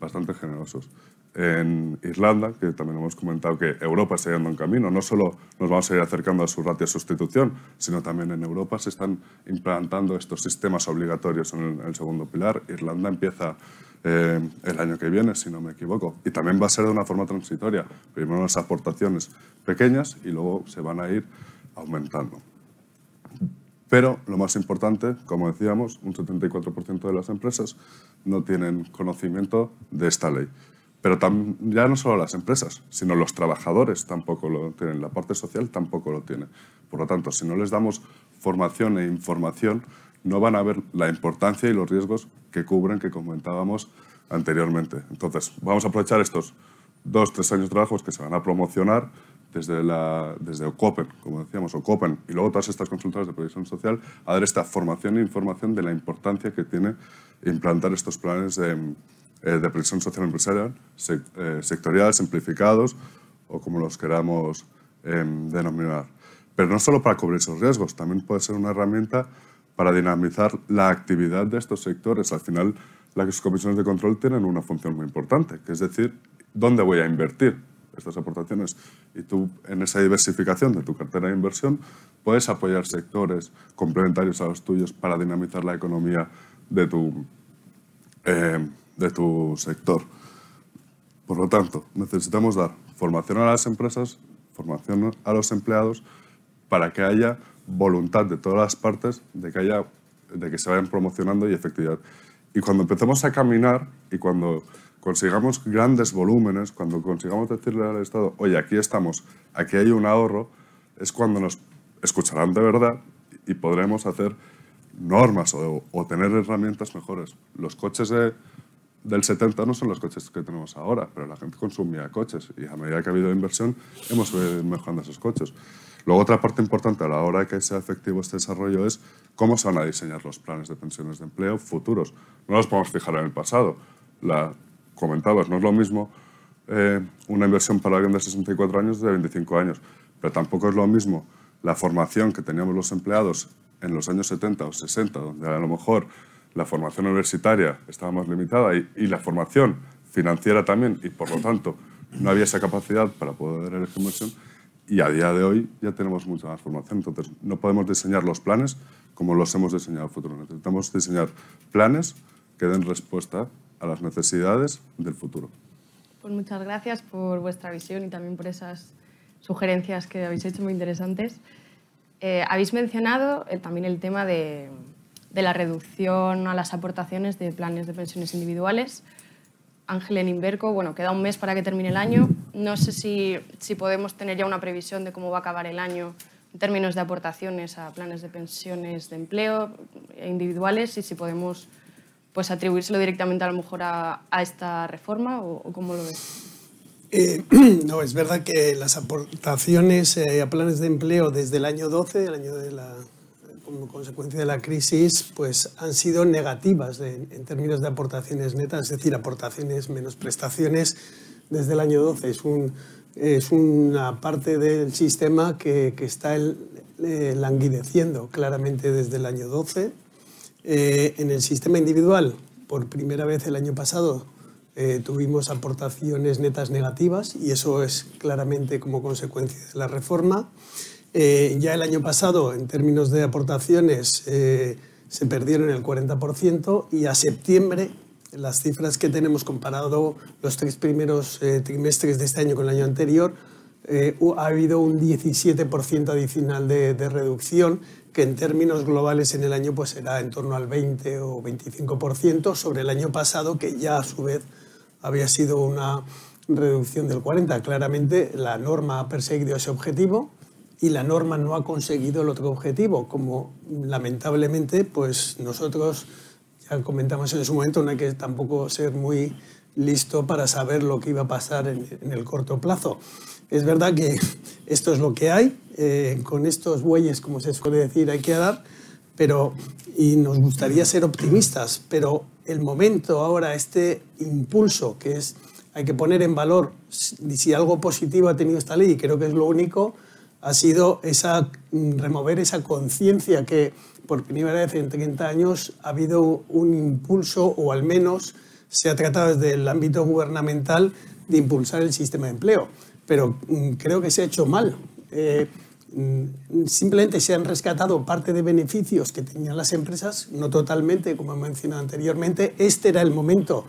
bastante generosos en Irlanda, que también hemos comentado que Europa está yendo en camino. No solo nos vamos a ir acercando a su ratio de sustitución, sino también en Europa se están implantando estos sistemas obligatorios en el, segundo pilar. Irlanda empieza eh, el año que viene, si no me equivoco. Y también va a ser de una forma transitoria. Primero las aportaciones pequeñas y luego se van a ir aumentando. Pero lo más importante, como decíamos, un 74% de las empresas no tienen conocimiento de esta ley. Pero ya no solo las empresas, sino los trabajadores tampoco lo tienen, la parte social tampoco lo tiene. Por lo tanto, si no les damos formación e información, no van a ver la importancia y los riesgos que cubren que comentábamos anteriormente. Entonces, vamos a aprovechar estos dos, tres años de trabajo que se van a promocionar desde, la, desde OCOPEN, como decíamos, OCOPEN, y luego todas estas consultoras de previsión social, a dar esta formación e información de la importancia que tiene implantar estos planes de eh, de previsión social empresarial, eh, sectorial, simplificados o como los queramos em, denominar. Pero no solo para cubrir esos riesgos, también puede ser una herramienta para dinamizar la actividad de estos sectores. Al final, las comisiones de control tienen una función muy importante, que es decir, ¿dónde voy a invertir estas aportaciones? Y tú, en esa diversificación de tu cartera de inversión, puedes apoyar sectores complementarios a los tuyos para dinamizar la economía de tu, eh, de tu sector. Por lo tanto, necesitamos dar formación a las empresas, formación a los empleados, para que haya voluntad de todas las partes de que, haya, de que se vayan promocionando y efectividad. Y cuando empecemos a caminar y cuando consigamos grandes volúmenes, cuando consigamos decirle al Estado, oye, aquí estamos, aquí hay un ahorro, es cuando nos escucharán de verdad y podremos hacer normas o, o tener herramientas mejores. Los coches de, del 70 no son los coches que tenemos ahora, pero la gente consumía coches y a medida que ha habido inversión hemos ido mejorando esos coches. Luego otra parte importante a la hora de que sea efectivo este desarrollo es cómo se van a diseñar los planes de pensiones de empleo futuros. No los podemos fijar en el pasado. La comentabas, no es lo mismo eh, una inversión para alguien de 64 años de 25 años, pero tampoco es lo mismo la formación que teníamos los empleados en los años 70 o 60, donde a lo mejor la formación universitaria estaba más limitada y, la formación financiera también, y por lo tanto no había esa capacidad para poder elegir inversión. Y a día de hoy ya tenemos mucha más formación, entonces no podemos diseñar los planes como los hemos diseñado en el futuro. Necesitamos diseñar planes que den respuesta a las necesidades del futuro. Pues muchas gracias por vuestra visión y también por esas sugerencias que habéis hecho muy interesantes. Eh, habéis mencionado eh, también el tema de, de la reducción a las aportaciones de planes de pensiones individuales. Ángel en Inverco, bueno, queda un mes para que termine el año. No sé si, si podemos tener ya una previsión de cómo va a acabar el año en términos de aportaciones a planes de pensiones de empleo individuales y si podemos pues, atribuírselo directamente a lo mejor a, esta reforma o, cómo lo ves. Eh, no, es verdad que las aportaciones eh, a planes de empleo desde el año 12, el año de la como consecuencia de la crisis, pues han sido negativas en, términos de aportaciones netas, es decir, aportaciones menos prestaciones desde el año 12. Es, un, es una parte del sistema que, que está eh, languideciendo claramente desde el año 12. Eh, en el sistema individual, por primera vez el año pasado, eh, tuvimos aportaciones netas negativas y eso es claramente como consecuencia de la reforma. Eh, ya el año pasado, en términos de aportaciones, eh, se perdieron el 40% y a septiembre, las cifras que tenemos comparado los tres primeros eh, trimestres de este año con el año anterior, ha habido un 17% adicional de, de, reducción, que en términos globales en el año pues será en torno al 20 o 25% sobre el año pasado, que ya a su vez había sido una reducción del 40%. Claramente la norma ha perseguido ese objetivo y la norma no ha conseguido el otro objetivo, como lamentablemente pues nosotros, ya comentamos en su momento, no hay que tampoco ser muy listo para saber lo que iba a pasar en, el corto plazo. Es verdad que esto es lo que hay, eh, con estos bueyes, como se suele decir, hay que dar, pero, y nos gustaría ser optimistas, pero el momento ahora, este impulso que es, hay que poner en valor si algo positivo ha tenido esta ley, y creo que es lo único, ha sido esa, mm, remover esa conciencia que por primera vez en 30 años ha habido un impulso, o al menos se ha tratado desde el ámbito gubernamental de impulsar el sistema de empleo. Pero mm, creo que se ha hecho mal. Eh, mm, simplemente se han rescatado parte de beneficios que tenían las empresas, no totalmente, como he mencionado anteriormente. Este era el momento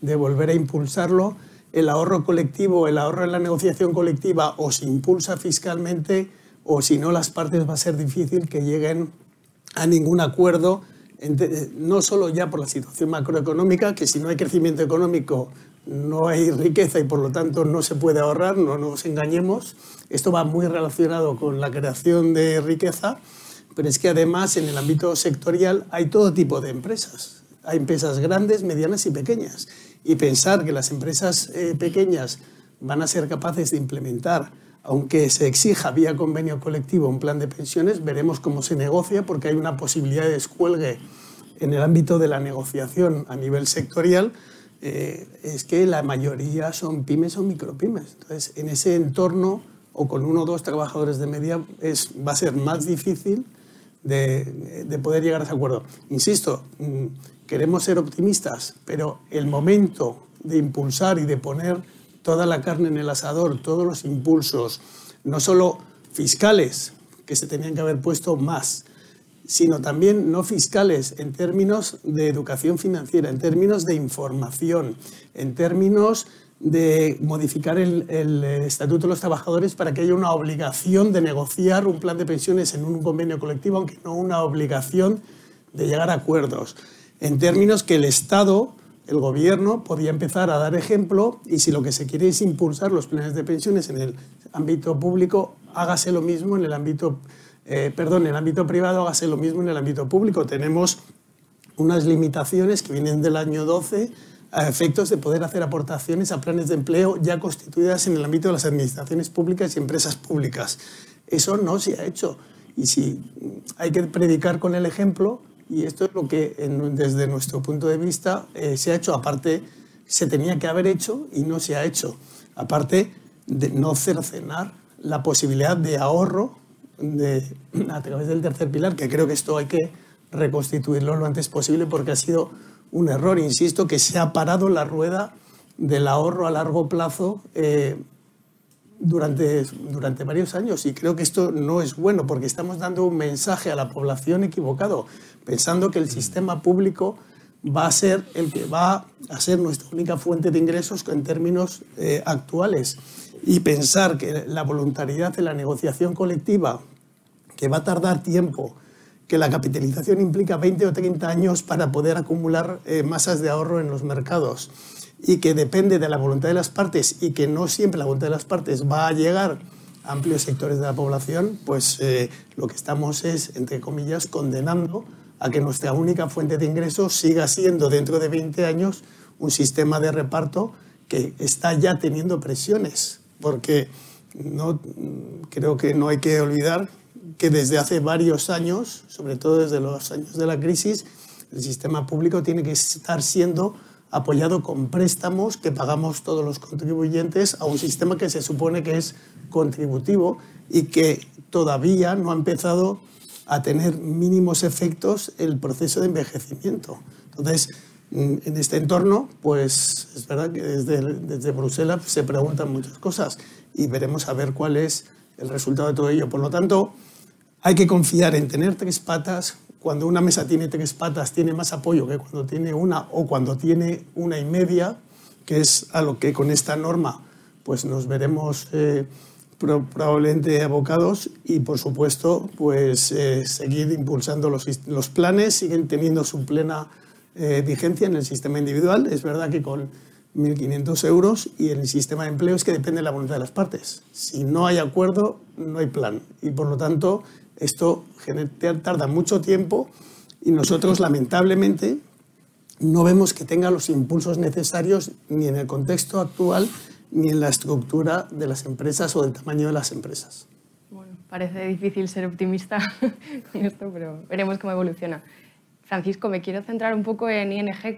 de volver a impulsarlo el ahorro colectivo, el ahorro en la negociación colectiva o se impulsa fiscalmente o si no las partes va a ser difícil que lleguen a ningún acuerdo, no solo ya por la situación macroeconómica, que si no hay crecimiento económico no hay riqueza y por lo tanto no se puede ahorrar, no nos engañemos. Esto va muy relacionado con la creación de riqueza, pero es que además en el ámbito sectorial hay todo tipo de empresas. Hay empresas grandes, medianas y pequeñas y pensar que las empresas eh, pequeñas van a ser capaces de implementar, aunque se exija vía convenio colectivo un plan de pensiones, veremos cómo se negocia porque hay una posibilidad de descuelgue en el ámbito de la negociación a nivel sectorial. Eh, es que la mayoría son pymes o micropymes. Entonces, en ese entorno o con uno o dos trabajadores de media es, va a ser más difícil de, de poder llegar a ese acuerdo. Insisto, mm, queremos ser optimistas, pero el momento de impulsar y de poner toda la carne en el asador, todos los impulsos, no solo fiscales, que se tenían que haber puesto más, sino también no fiscales en términos de educación financiera, en términos de información, en términos de modificar el, Estatuto de los Trabajadores para que haya una obligación de negociar un plan de pensiones en un convenio colectivo, aunque no una obligación de llegar a acuerdos en términos que el Estado, el gobierno, podía empezar a dar ejemplo y si lo que se quiere es impulsar los planes de pensiones en el ámbito público, hágase lo mismo en el ámbito, eh, perdón, en el ámbito privado, hágase lo mismo en el ámbito público. Tenemos unas limitaciones que vienen del año 12 a efectos de poder hacer aportaciones a planes de empleo ya constituidas en el ámbito de las administraciones públicas y empresas públicas. Eso no se ha hecho. Y si hay que predicar con el ejemplo, y esto es lo que desde nuestro punto de vista eh, se ha hecho, aparte se tenía que haber hecho y no se ha hecho, aparte de no cercenar la posibilidad de ahorro de, a través del tercer pilar, que creo que esto hay que reconstituirlo lo antes posible porque ha sido un error, insisto, que se ha parado la rueda del ahorro a largo plazo eh, durante, durante varios años. Y creo que esto no es bueno porque estamos dando un mensaje a la población equivocado, pensando que el sistema público va a ser el que va a ser nuestra única fuente de ingresos en términos eh, actuales. Y pensar que la voluntariedad de la negociación colectiva, que va a tardar tiempo, que la capitalización implica 20 o 30 años para poder acumular eh, masas de ahorro en los mercados, y que depende de la voluntad de las partes y que no siempre la voluntad de las partes va a llegar a amplios sectores de la población, pues eh, lo que estamos es, entre comillas, condenando a que nuestra única fuente de ingresos siga siendo dentro de 20 años un sistema de reparto que está ya teniendo presiones, porque no, creo que no hay que olvidar que desde hace varios años, sobre todo desde los años de la crisis, el sistema público tiene que estar siendo apoyado con préstamos que pagamos todos los contribuyentes a un sistema que se supone que es contributivo y que todavía no ha empezado a tener mínimos efectos el proceso de envejecimiento. Entonces, mm, en este entorno, pues es verdad que desde, desde Bruselas se preguntan muchas cosas y veremos a ver cuál es el resultado de todo ello. Por lo tanto, hay que confiar en tener tres patas, cuando una mesa tiene tres patas tiene más apoyo que cuando tiene una o cuando tiene una y media, que es a lo que con esta norma pues nos veremos eh, probablemente abocados y por supuesto pues eh, seguir impulsando los, los, planes, siguen teniendo su plena eh, vigencia en el sistema individual. Es verdad que con 1.500 euros y en el sistema de empleo es que depende de la voluntad de las partes. Si no hay acuerdo, no hay plan y por lo tanto esto tarda mucho tiempo y nosotros, lamentablemente, no vemos que tenga los impulsos necesarios ni en el contexto actual ni en la estructura de las empresas o del tamaño de las empresas. Bueno, parece difícil ser optimista con esto, pero veremos cómo evoluciona. Francisco, me quiero centrar un poco en ING,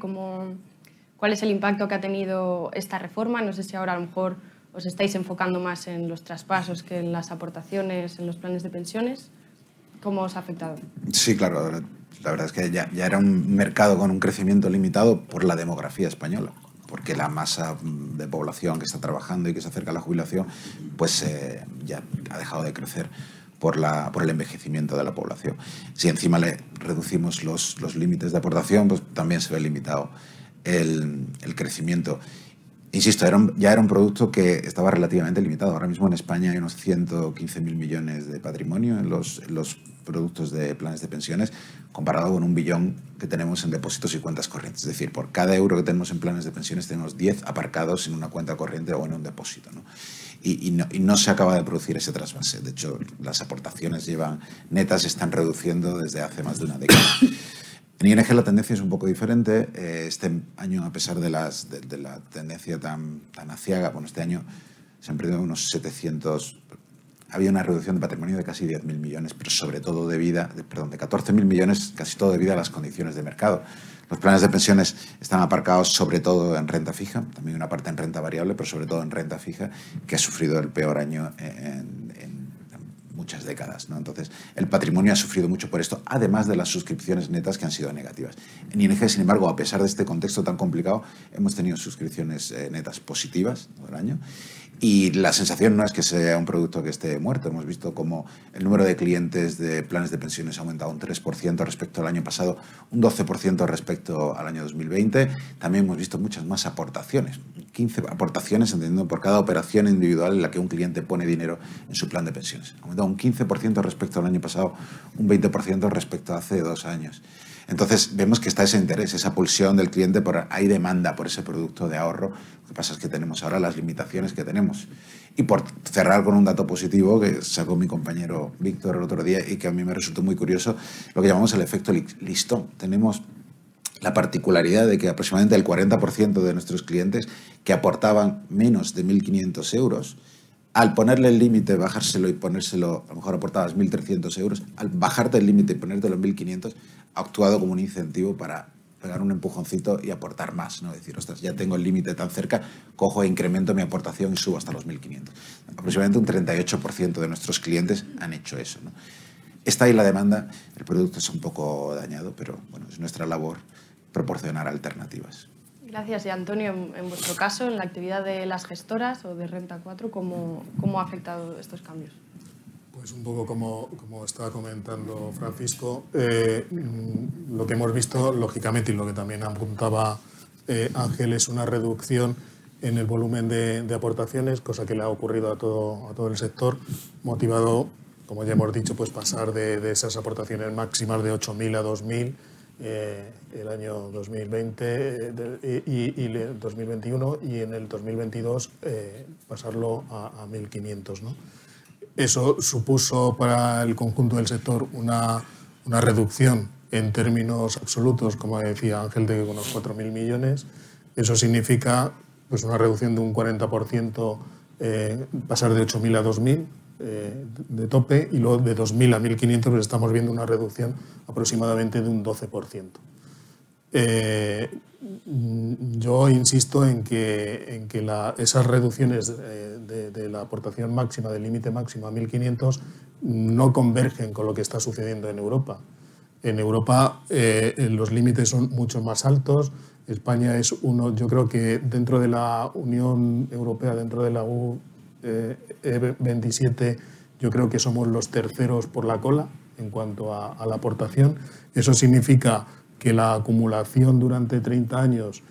cuál es el impacto que ha tenido esta reforma. No sé si ahora a lo mejor os estáis enfocando más en los traspasos que en las aportaciones, en los planes de pensiones. ¿Cómo os ha afectado? Sí, claro. La verdad es que ya, era un mercado con un crecimiento limitado por la demografía española porque la masa de población que está trabajando y que se acerca a la jubilación, pues eh, ya ha dejado de crecer por, la, por el envejecimiento de la población. Si encima le reducimos los, los límites de aportación, pues también se ve limitado el, el crecimiento. Insisto, era ya era un producto que estaba relativamente limitado. Ahora mismo en España hay unos 115.000 millones de patrimonio en los, productos de planes de pensiones, comparado con un billón que tenemos en depósitos y cuentas corrientes. Es decir, por cada euro que tenemos en planes de pensiones tenemos 10 aparcados en una cuenta corriente o en un depósito. y, no, se acaba de producir ese trasvase. De hecho, las aportaciones llevan netas se están reduciendo desde hace más de una década. En ING la tendencia es un poco diferente. Eh, este año, a pesar de, las, de, la tendencia tan, tan aciaga, bueno, este año se han perdido unos 700, había una reducción de patrimonio de casi 10.000 millones, pero sobre todo debido, de, perdón, de 14.000 millones, casi todo debido a las condiciones de mercado. Los planes de pensiones están aparcados sobre todo en renta fija, también una parte en renta variable, pero sobre todo en renta fija, que ha sufrido el peor año en, en muchas décadas. ¿no? Entonces, el patrimonio ha sufrido mucho por esto, además de las suscripciones netas que han sido negativas. En ING, sin embargo, a pesar de este contexto tan complicado, hemos tenido suscripciones eh, netas positivas todo el año y la sensación no es que sea un producto que esté muerto. Hemos visto como el número de clientes de planes de pensiones ha aumentado un 3% respecto al año pasado, un 12% respecto al año 2020. También hemos visto muchas más aportaciones, 15 aportaciones, entendiendo por cada operación individual en la que un cliente pone dinero en su plan de pensiones. Ha aumentado un 15% respecto al año pasado, un 20% respecto a hace dos años. Entonces vemos que está ese interés, esa pulsión del cliente, por, hay demanda por ese producto de ahorro. Lo que pasa es que tenemos ahora las limitaciones que tenemos. Y por cerrar con un dato positivo que sacó mi compañero Víctor el otro día y que a mí me resultó muy curioso, lo que llamamos el efecto listón. Tenemos la particularidad de que aproximadamente el 40% de nuestros clientes que aportaban menos de 1.500 euros, al ponerle el límite, bajárselo y ponérselo, a lo mejor aportabas 1.300 euros, al bajarte el límite y ponértelo en 1.500, ha actuado como un incentivo para pegar un empujoncito y aportar más, ¿no? Decir, ostras, ya tengo el límite tan cerca, cojo e incremento mi aportación y subo hasta los 1.500. Aproximadamente un 38% de nuestros clientes han hecho eso, ¿no? Está ahí la demanda, el producto es un poco dañado, pero bueno, es nuestra labor proporcionar alternativas. Gracias. Y Antonio, en vuestro caso, en la actividad de las gestoras o de Renta 4, ¿cómo, cómo ha afectado estos cambios? Pues un poco como, como estaba comentando Francisco, eh, lo que hemos visto, lógicamente, y lo que también apuntaba eh, Ángel, es una reducción en el volumen de, de, aportaciones, cosa que le ha ocurrido a todo, a todo el sector, motivado, como ya hemos dicho, pues pasar de, de esas aportaciones máximas de 8.000 a 2.000 eh, el año 2020 eh, y, y, y, 2021 y en el 2022 eh, pasarlo a, a 1.500. ¿no? Eso supuso para el conjunto del sector una, reducción en términos absolutos, como decía Ángel, de unos 4.000 millones. Eso significa pues, una reducción de un 40%, eh, pasar de 8.000 a 2.000 eh, de tope y luego de 2.000 a 1.500 pues estamos viendo una reducción aproximadamente de un 12%. Eh, yo insisto en que, en que la, esas reducciones de, de, la aportación máxima, del límite máximo a 1.500, no convergen con lo que está sucediendo en Europa. En Europa eh, los límites son mucho más altos. España es uno, yo creo que dentro de la Unión Europea, dentro de la U, eh, E27 yo creo que somos los terceros por la cola en cuanto a, la aportación. Eso significa que la acumulación durante 30 años,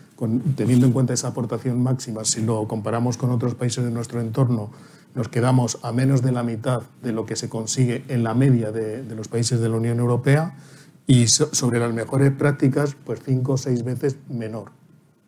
teniendo en cuenta esa aportación máxima, si lo comparamos con otros países de nuestro entorno, nos quedamos a menos de la mitad de lo que se consigue en la media de, los países de la Unión Europea y so, sobre las mejores prácticas, pues cinco o seis veces menor.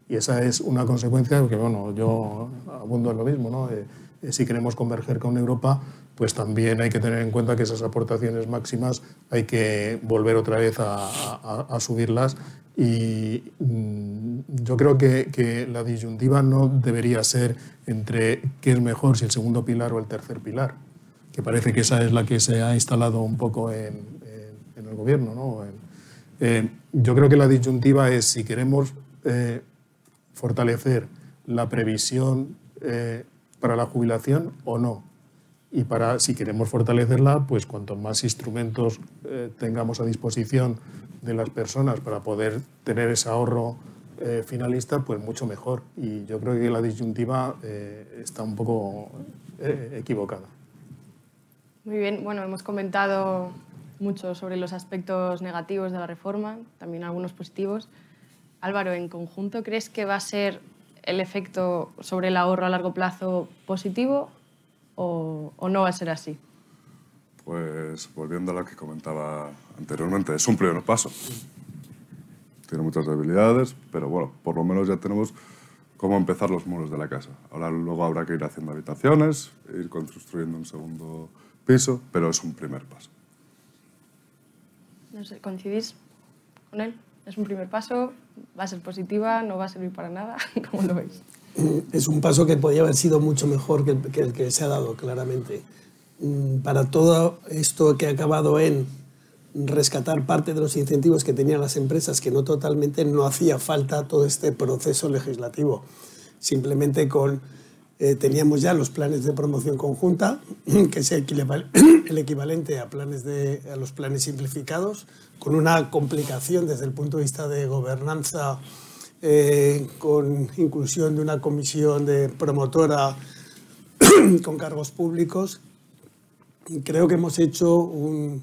Y esa es una consecuencia, porque bueno, yo abundo en lo mismo, ¿no? Eh, eh, si queremos converger con Europa, pues también hay que tener en cuenta que esas aportaciones máximas hay que volver otra vez a, subirlas Y mm, yo creo que, la disyuntiva no debería ser entre qué es mejor, si el segundo pilar o el tercer pilar, que parece que esa es la que se ha instalado un poco en, en, el gobierno. ¿no? Eh, yo creo que la disyuntiva es si queremos eh, fortalecer la previsión eh, para la jubilación o no. Y para, si queremos fortalecerla, pues cuanto más instrumentos eh, tengamos a disposición de las personas para poder tener ese ahorro eh, finalista, pues mucho mejor. Y yo creo que la disyuntiva está un poco equivocada. Muy bien, bueno, hemos comentado mucho sobre los aspectos negativos de la reforma, también algunos positivos. Álvaro, en conjunto, ¿crees que va a ser el efecto sobre el ahorro a largo plazo positivo o, no va a ser así? Pues volviendo a lo que comentaba anteriormente, es un primer paso. Tiene muchas debilidades, pero bueno, por lo menos ya tenemos cómo empezar los muros de la casa. Ahora luego habrá que ir haciendo habitaciones, ir construyendo un segundo piso, pero es un primer paso. No sé, ¿coincidís con él? ¿Es un primer paso? ¿Va a ser positiva? ¿No va a servir para nada? ¿Cómo lo veis? Es un paso que podría haber sido mucho mejor que el que, se ha dado, claramente. Mm, para todo esto que ha acabado en rescatar parte de los incentivos que tenían las empresas, que no totalmente, no hacía falta todo este proceso legislativo. Simplemente con eh, teníamos ya los planes de promoción conjunta, que es el equivalente a, planes de, a los planes simplificados, con una complicación desde el punto de vista de gobernanza, eh, con inclusión de una comisión de promotora con cargos públicos. Creo que hemos hecho un,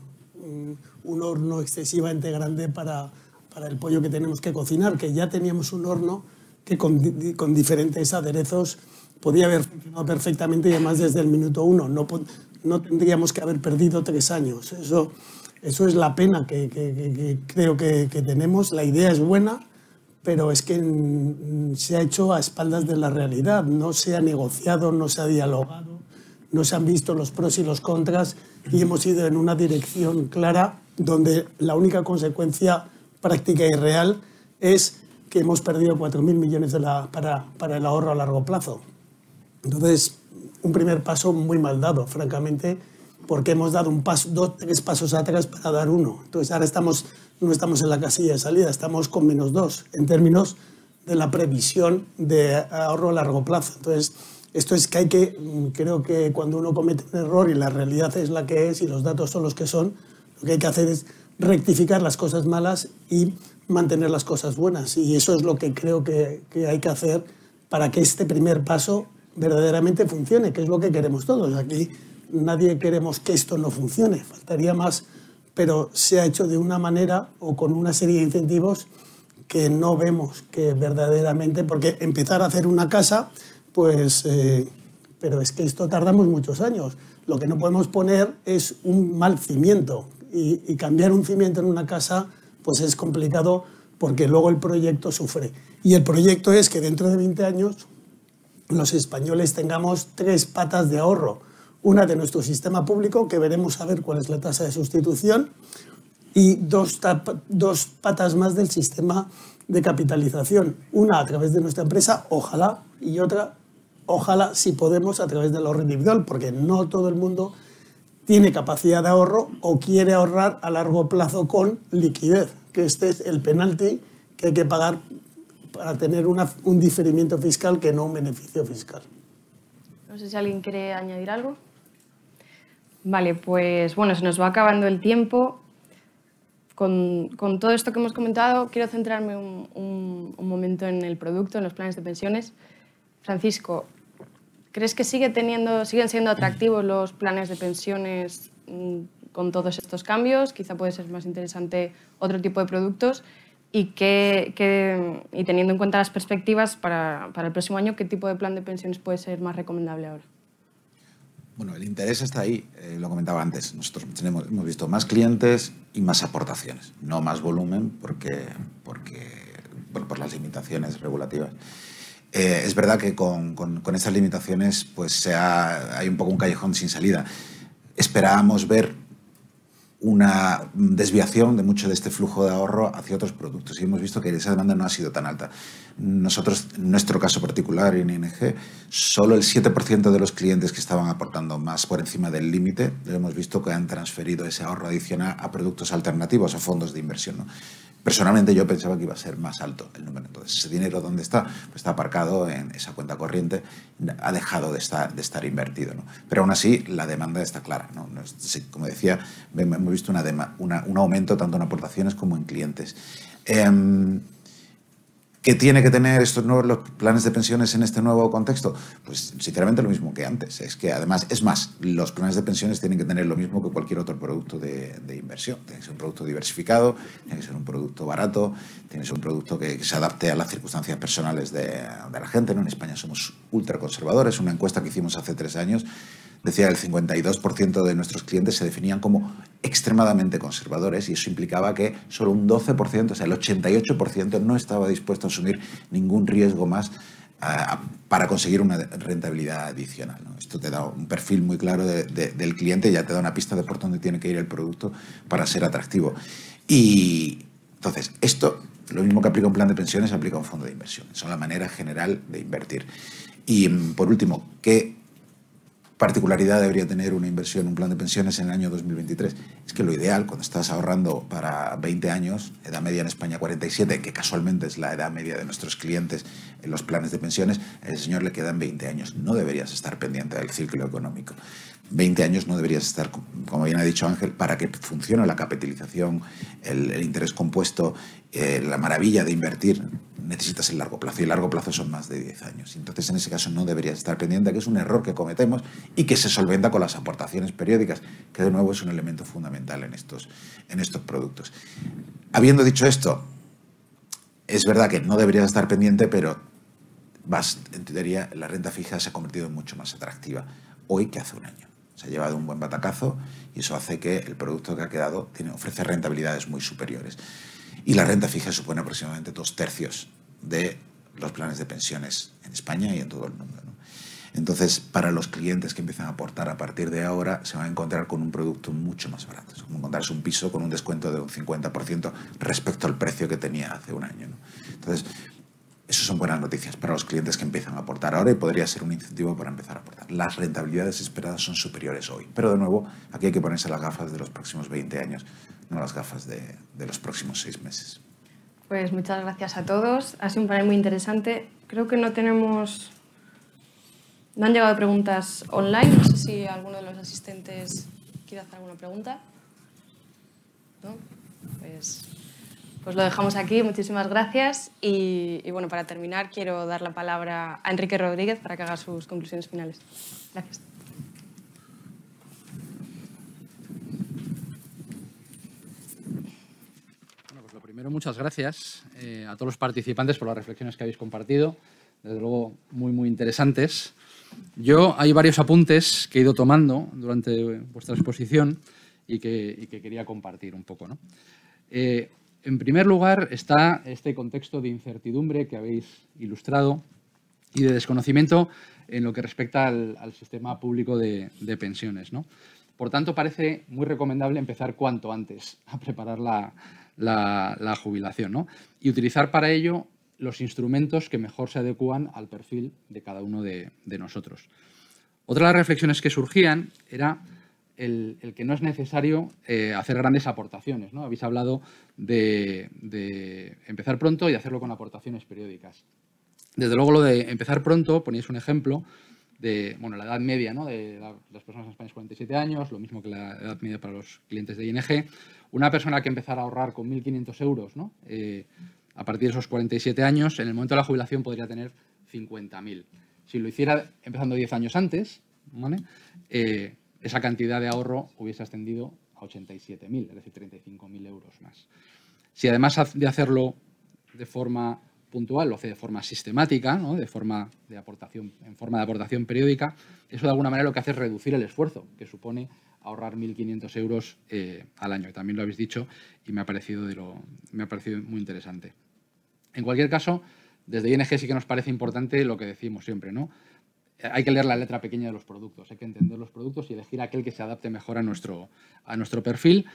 un, horno excesivamente grande para, para, el pollo que tenemos que cocinar, que ya teníamos un horno que con, con diferentes aderezos podía haber funcionado perfectamente y además desde el minuto uno. No, no tendríamos que haber perdido tres años. Eso, eso es la pena que, que, creo que, tenemos. La idea es buena, pero es que se ha hecho a espaldas de la realidad. No se ha negociado, no se ha dialogado, no se han visto los pros y los contras y hemos ido en una dirección clara donde la única consecuencia práctica y real es que hemos perdido 4.000 millones de la, para, para el ahorro a largo plazo. Entonces, un primer paso muy mal dado, francamente, porque hemos dado un paso, dos, tres pasos atrás para dar uno. Entonces, ahora estamos, no estamos en la casilla de salida, estamos con menos dos en términos de la previsión de ahorro a largo plazo. Entonces, esto es que hay que, creo que cuando uno comete un error y la realidad es la que es y los datos son los que son, lo que hay que hacer es rectificar las cosas malas y mantener las cosas buenas. Y eso es lo que creo que, que hay que hacer para que este primer paso verdaderamente funcione, que es lo que queremos todos. Aquí nadie queremos que esto no funcione, faltaría más, pero se ha hecho de una manera o con una serie de incentivos que no vemos que verdaderamente, porque empezar a hacer una casa, pues, eh, pero es que esto tardamos muchos años. Lo que no podemos poner es un mal cimiento y, y cambiar un cimiento en una casa, pues es complicado porque luego el proyecto sufre. Y el proyecto es que dentro de 20 años los españoles tengamos tres patas de ahorro. Una de nuestro sistema público, que veremos a ver cuál es la tasa de sustitución, y dos, dos patas más del sistema de capitalización. Una a través de nuestra empresa, ojalá, y otra, ojalá, si podemos, a través del ahorro individual, porque no todo el mundo tiene capacidad de ahorro o quiere ahorrar a largo plazo con liquidez, que este es el penalti que hay que pagar para tener un diferimiento fiscal que no un beneficio fiscal. No sé si alguien quiere añadir algo. Vale, pues bueno, se nos va acabando el tiempo. Con, todo esto que hemos comentado, quiero centrarme un, momento en el producto, en los planes de pensiones. Francisco, ¿crees que sigue teniendo, siguen siendo atractivos los planes de pensiones mm, con todos estos cambios? Quizá puede ser más interesante otro tipo de productos y, y teniendo en cuenta las perspectivas para, el próximo año, ¿qué tipo de plan de pensiones puede ser más recomendable ahora? Bueno, el interés está ahí, eh, lo comentaba antes. Nosotros tenemos, hemos visto más clientes y más aportaciones, no más volumen porque, porque, por, las limitaciones regulativas. Eh, es verdad que con, con, con estas limitaciones pues, sea, hay un poco un callejón sin salida. Esperábamos ver una desviación de mucho de este flujo de ahorro hacia otros productos y hemos visto que esa demanda no ha sido tan alta. Nosotros, en nuestro caso particular en ING, solo el 7% de los clientes que estaban aportando más por encima del límite, hemos visto que han transferido ese ahorro adicional a productos alternativos o fondos de inversión. Personalmente yo pensaba que iba a ser más alto el número. Entonces, ese dinero, ¿dónde está? Pues está aparcado en esa cuenta corriente, ha dejado de estar, invertido. ¿no? Pero aún así, la demanda está clara. ¿no? Como decía, hemos visto un aumento tanto en aportaciones como en clientes. Eh, ¿Qué tiene que tener estos nuevos los planes de pensiones en este nuevo contexto? Pues sinceramente lo mismo que antes. Es que además, es más, los planes de pensiones tienen que tener lo mismo que cualquier otro producto de, inversión. Tiene que ser un producto diversificado, tiene que ser un producto barato, tiene que ser un producto que, se adapte a las circunstancias personales de, la gente. En España somos ultra conservadores. Una encuesta que hicimos hace tres años decía el 52% de nuestros clientes se definían como extremadamente conservadores y eso implicaba que solo un 12%, o sea, el 88% no estaba dispuesto a asumir ningún riesgo más ah, para conseguir una rentabilidad adicional. Esto te da un perfil muy claro del cliente y ya te da una pista de por dónde tiene que ir el producto para ser atractivo. Y entonces, esto, lo mismo que aplica un plan de pensiones, aplica un fondo de inversión. Son la manera general de invertir. Y por último, ¿qué particularidad debería tener una inversión, un plan de pensiones en el año 2023? Es que lo ideal, cuando estás ahorrando para 20 años, edad media en España 47, que casualmente es la edad media de nuestros clientes en los planes de pensiones, el señor le quedan 20 años. No deberías estar pendiente del ciclo económico. 20 años no deberías estar, como bien ha dicho Ángel, para que funcione la capitalización, el, interés compuesto, eh, la maravilla de invertir, necesitas el largo plazo y el largo plazo son más de 10 años. Entonces, en ese caso no deberías estar pendiente, que es un error que cometemos y que se solventa con las aportaciones periódicas, que de nuevo es un elemento fundamental en estos, en estos productos. Habiendo dicho esto, es verdad que no deberías estar pendiente, pero vas, en teoría, la renta fija se ha convertido en mucho más atractiva hoy que hace un año se ha llevado un buen batacazo y eso hace que el producto que ha quedado ofrece rentabilidades muy superiores. Y la renta fija supone aproximadamente dos tercios de los planes de pensiones en España y en todo el mundo. Entonces, para los clientes que empiezan a aportar a partir de ahora, se van a encontrar con un producto mucho más barato. Es como encontrarse un piso con un descuento de un 50% respecto al precio que tenía hace un año. Entonces, eso son buenas noticias para los clientes que empiezan a aportar ahora y podría ser un incentivo para empezar a aportar. Las rentabilidades esperadas son superiores hoy. Pero de nuevo, aquí hay que ponerse las gafas de los próximos 20 años, no las gafas de, de los próximos seis meses. Pues muchas gracias a todos. Ha sido un panel muy interesante. Creo que no tenemos... No han llegado preguntas online. No sé si alguno de los asistentes quiere hacer alguna pregunta. ¿No? Pues pues lo dejamos aquí, muchísimas gracias. Y, bueno, para terminar, quiero dar la palabra a Enrique Rodríguez para que haga sus conclusiones finales. Gracias. Bueno, pues lo primero, muchas gracias eh, a todos los participantes por las reflexiones que habéis compartido. Desde luego, muy, muy interesantes. Yo hay varios apuntes que he ido tomando durante vuestra exposición y que, quería compartir un poco. Eh, en primer lugar está este contexto de incertidumbre que habéis ilustrado y de desconocimiento en lo que respecta al, sistema público de, pensiones. Por tanto, parece muy recomendable empezar cuanto antes a preparar la, jubilación y utilizar para ello los instrumentos que mejor se adecúan al perfil de cada uno de, nosotros. Otra de las reflexiones que surgían era el, que no es necesario eh, hacer grandes aportaciones. ¿no? Habéis hablado de, empezar pronto y hacerlo con aportaciones periódicas. Desde luego, lo de empezar pronto, ponéis un ejemplo de bueno, la edad media ¿no? de las personas en España es 47 años, lo mismo que la edad media para los clientes de ING. Una persona que empezara a ahorrar con 1.500 euros ¿no? Eh, a partir de esos 47 años, en el momento de la jubilación podría tener 50.000. Si lo hiciera empezando 10 años antes, ¿vale? Eh, esa cantidad de ahorro hubiese ascendido a 87.000, es decir, 35.000 euros más. Si además de hacerlo de forma puntual, lo hace de forma sistemática, de forma de aportación, en forma de aportación periódica, eso de alguna manera lo que hace es reducir el esfuerzo que supone ahorrar 1.500 euros eh, al año. También lo habéis dicho y me ha, parecido de lo, me ha parecido muy interesante. En cualquier caso, desde ING sí que nos parece importante lo que decimos siempre, ¿no? hay que leer la letra pequeña de los productos, hay que entender los productos y elegir aquel que se adapte mejor a nuestro, a nuestro perfil,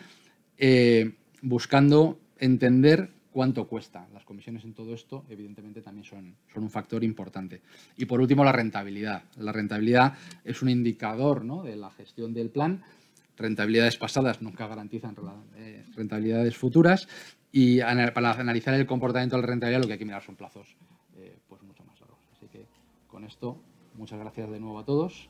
eh, buscando entender cuánto cuesta. Las comisiones en todo esto, evidentemente, también son, son, un factor importante. Y por último, la rentabilidad. La rentabilidad es un indicador ¿no? de la gestión del plan. Rentabilidades pasadas nunca garantizan eh, rentabilidades futuras y para analizar el comportamiento de la rentabilidad lo que hay que mirar son plazos eh, pues mucho más largos. Así que con esto Muchas gracias de nuevo a todos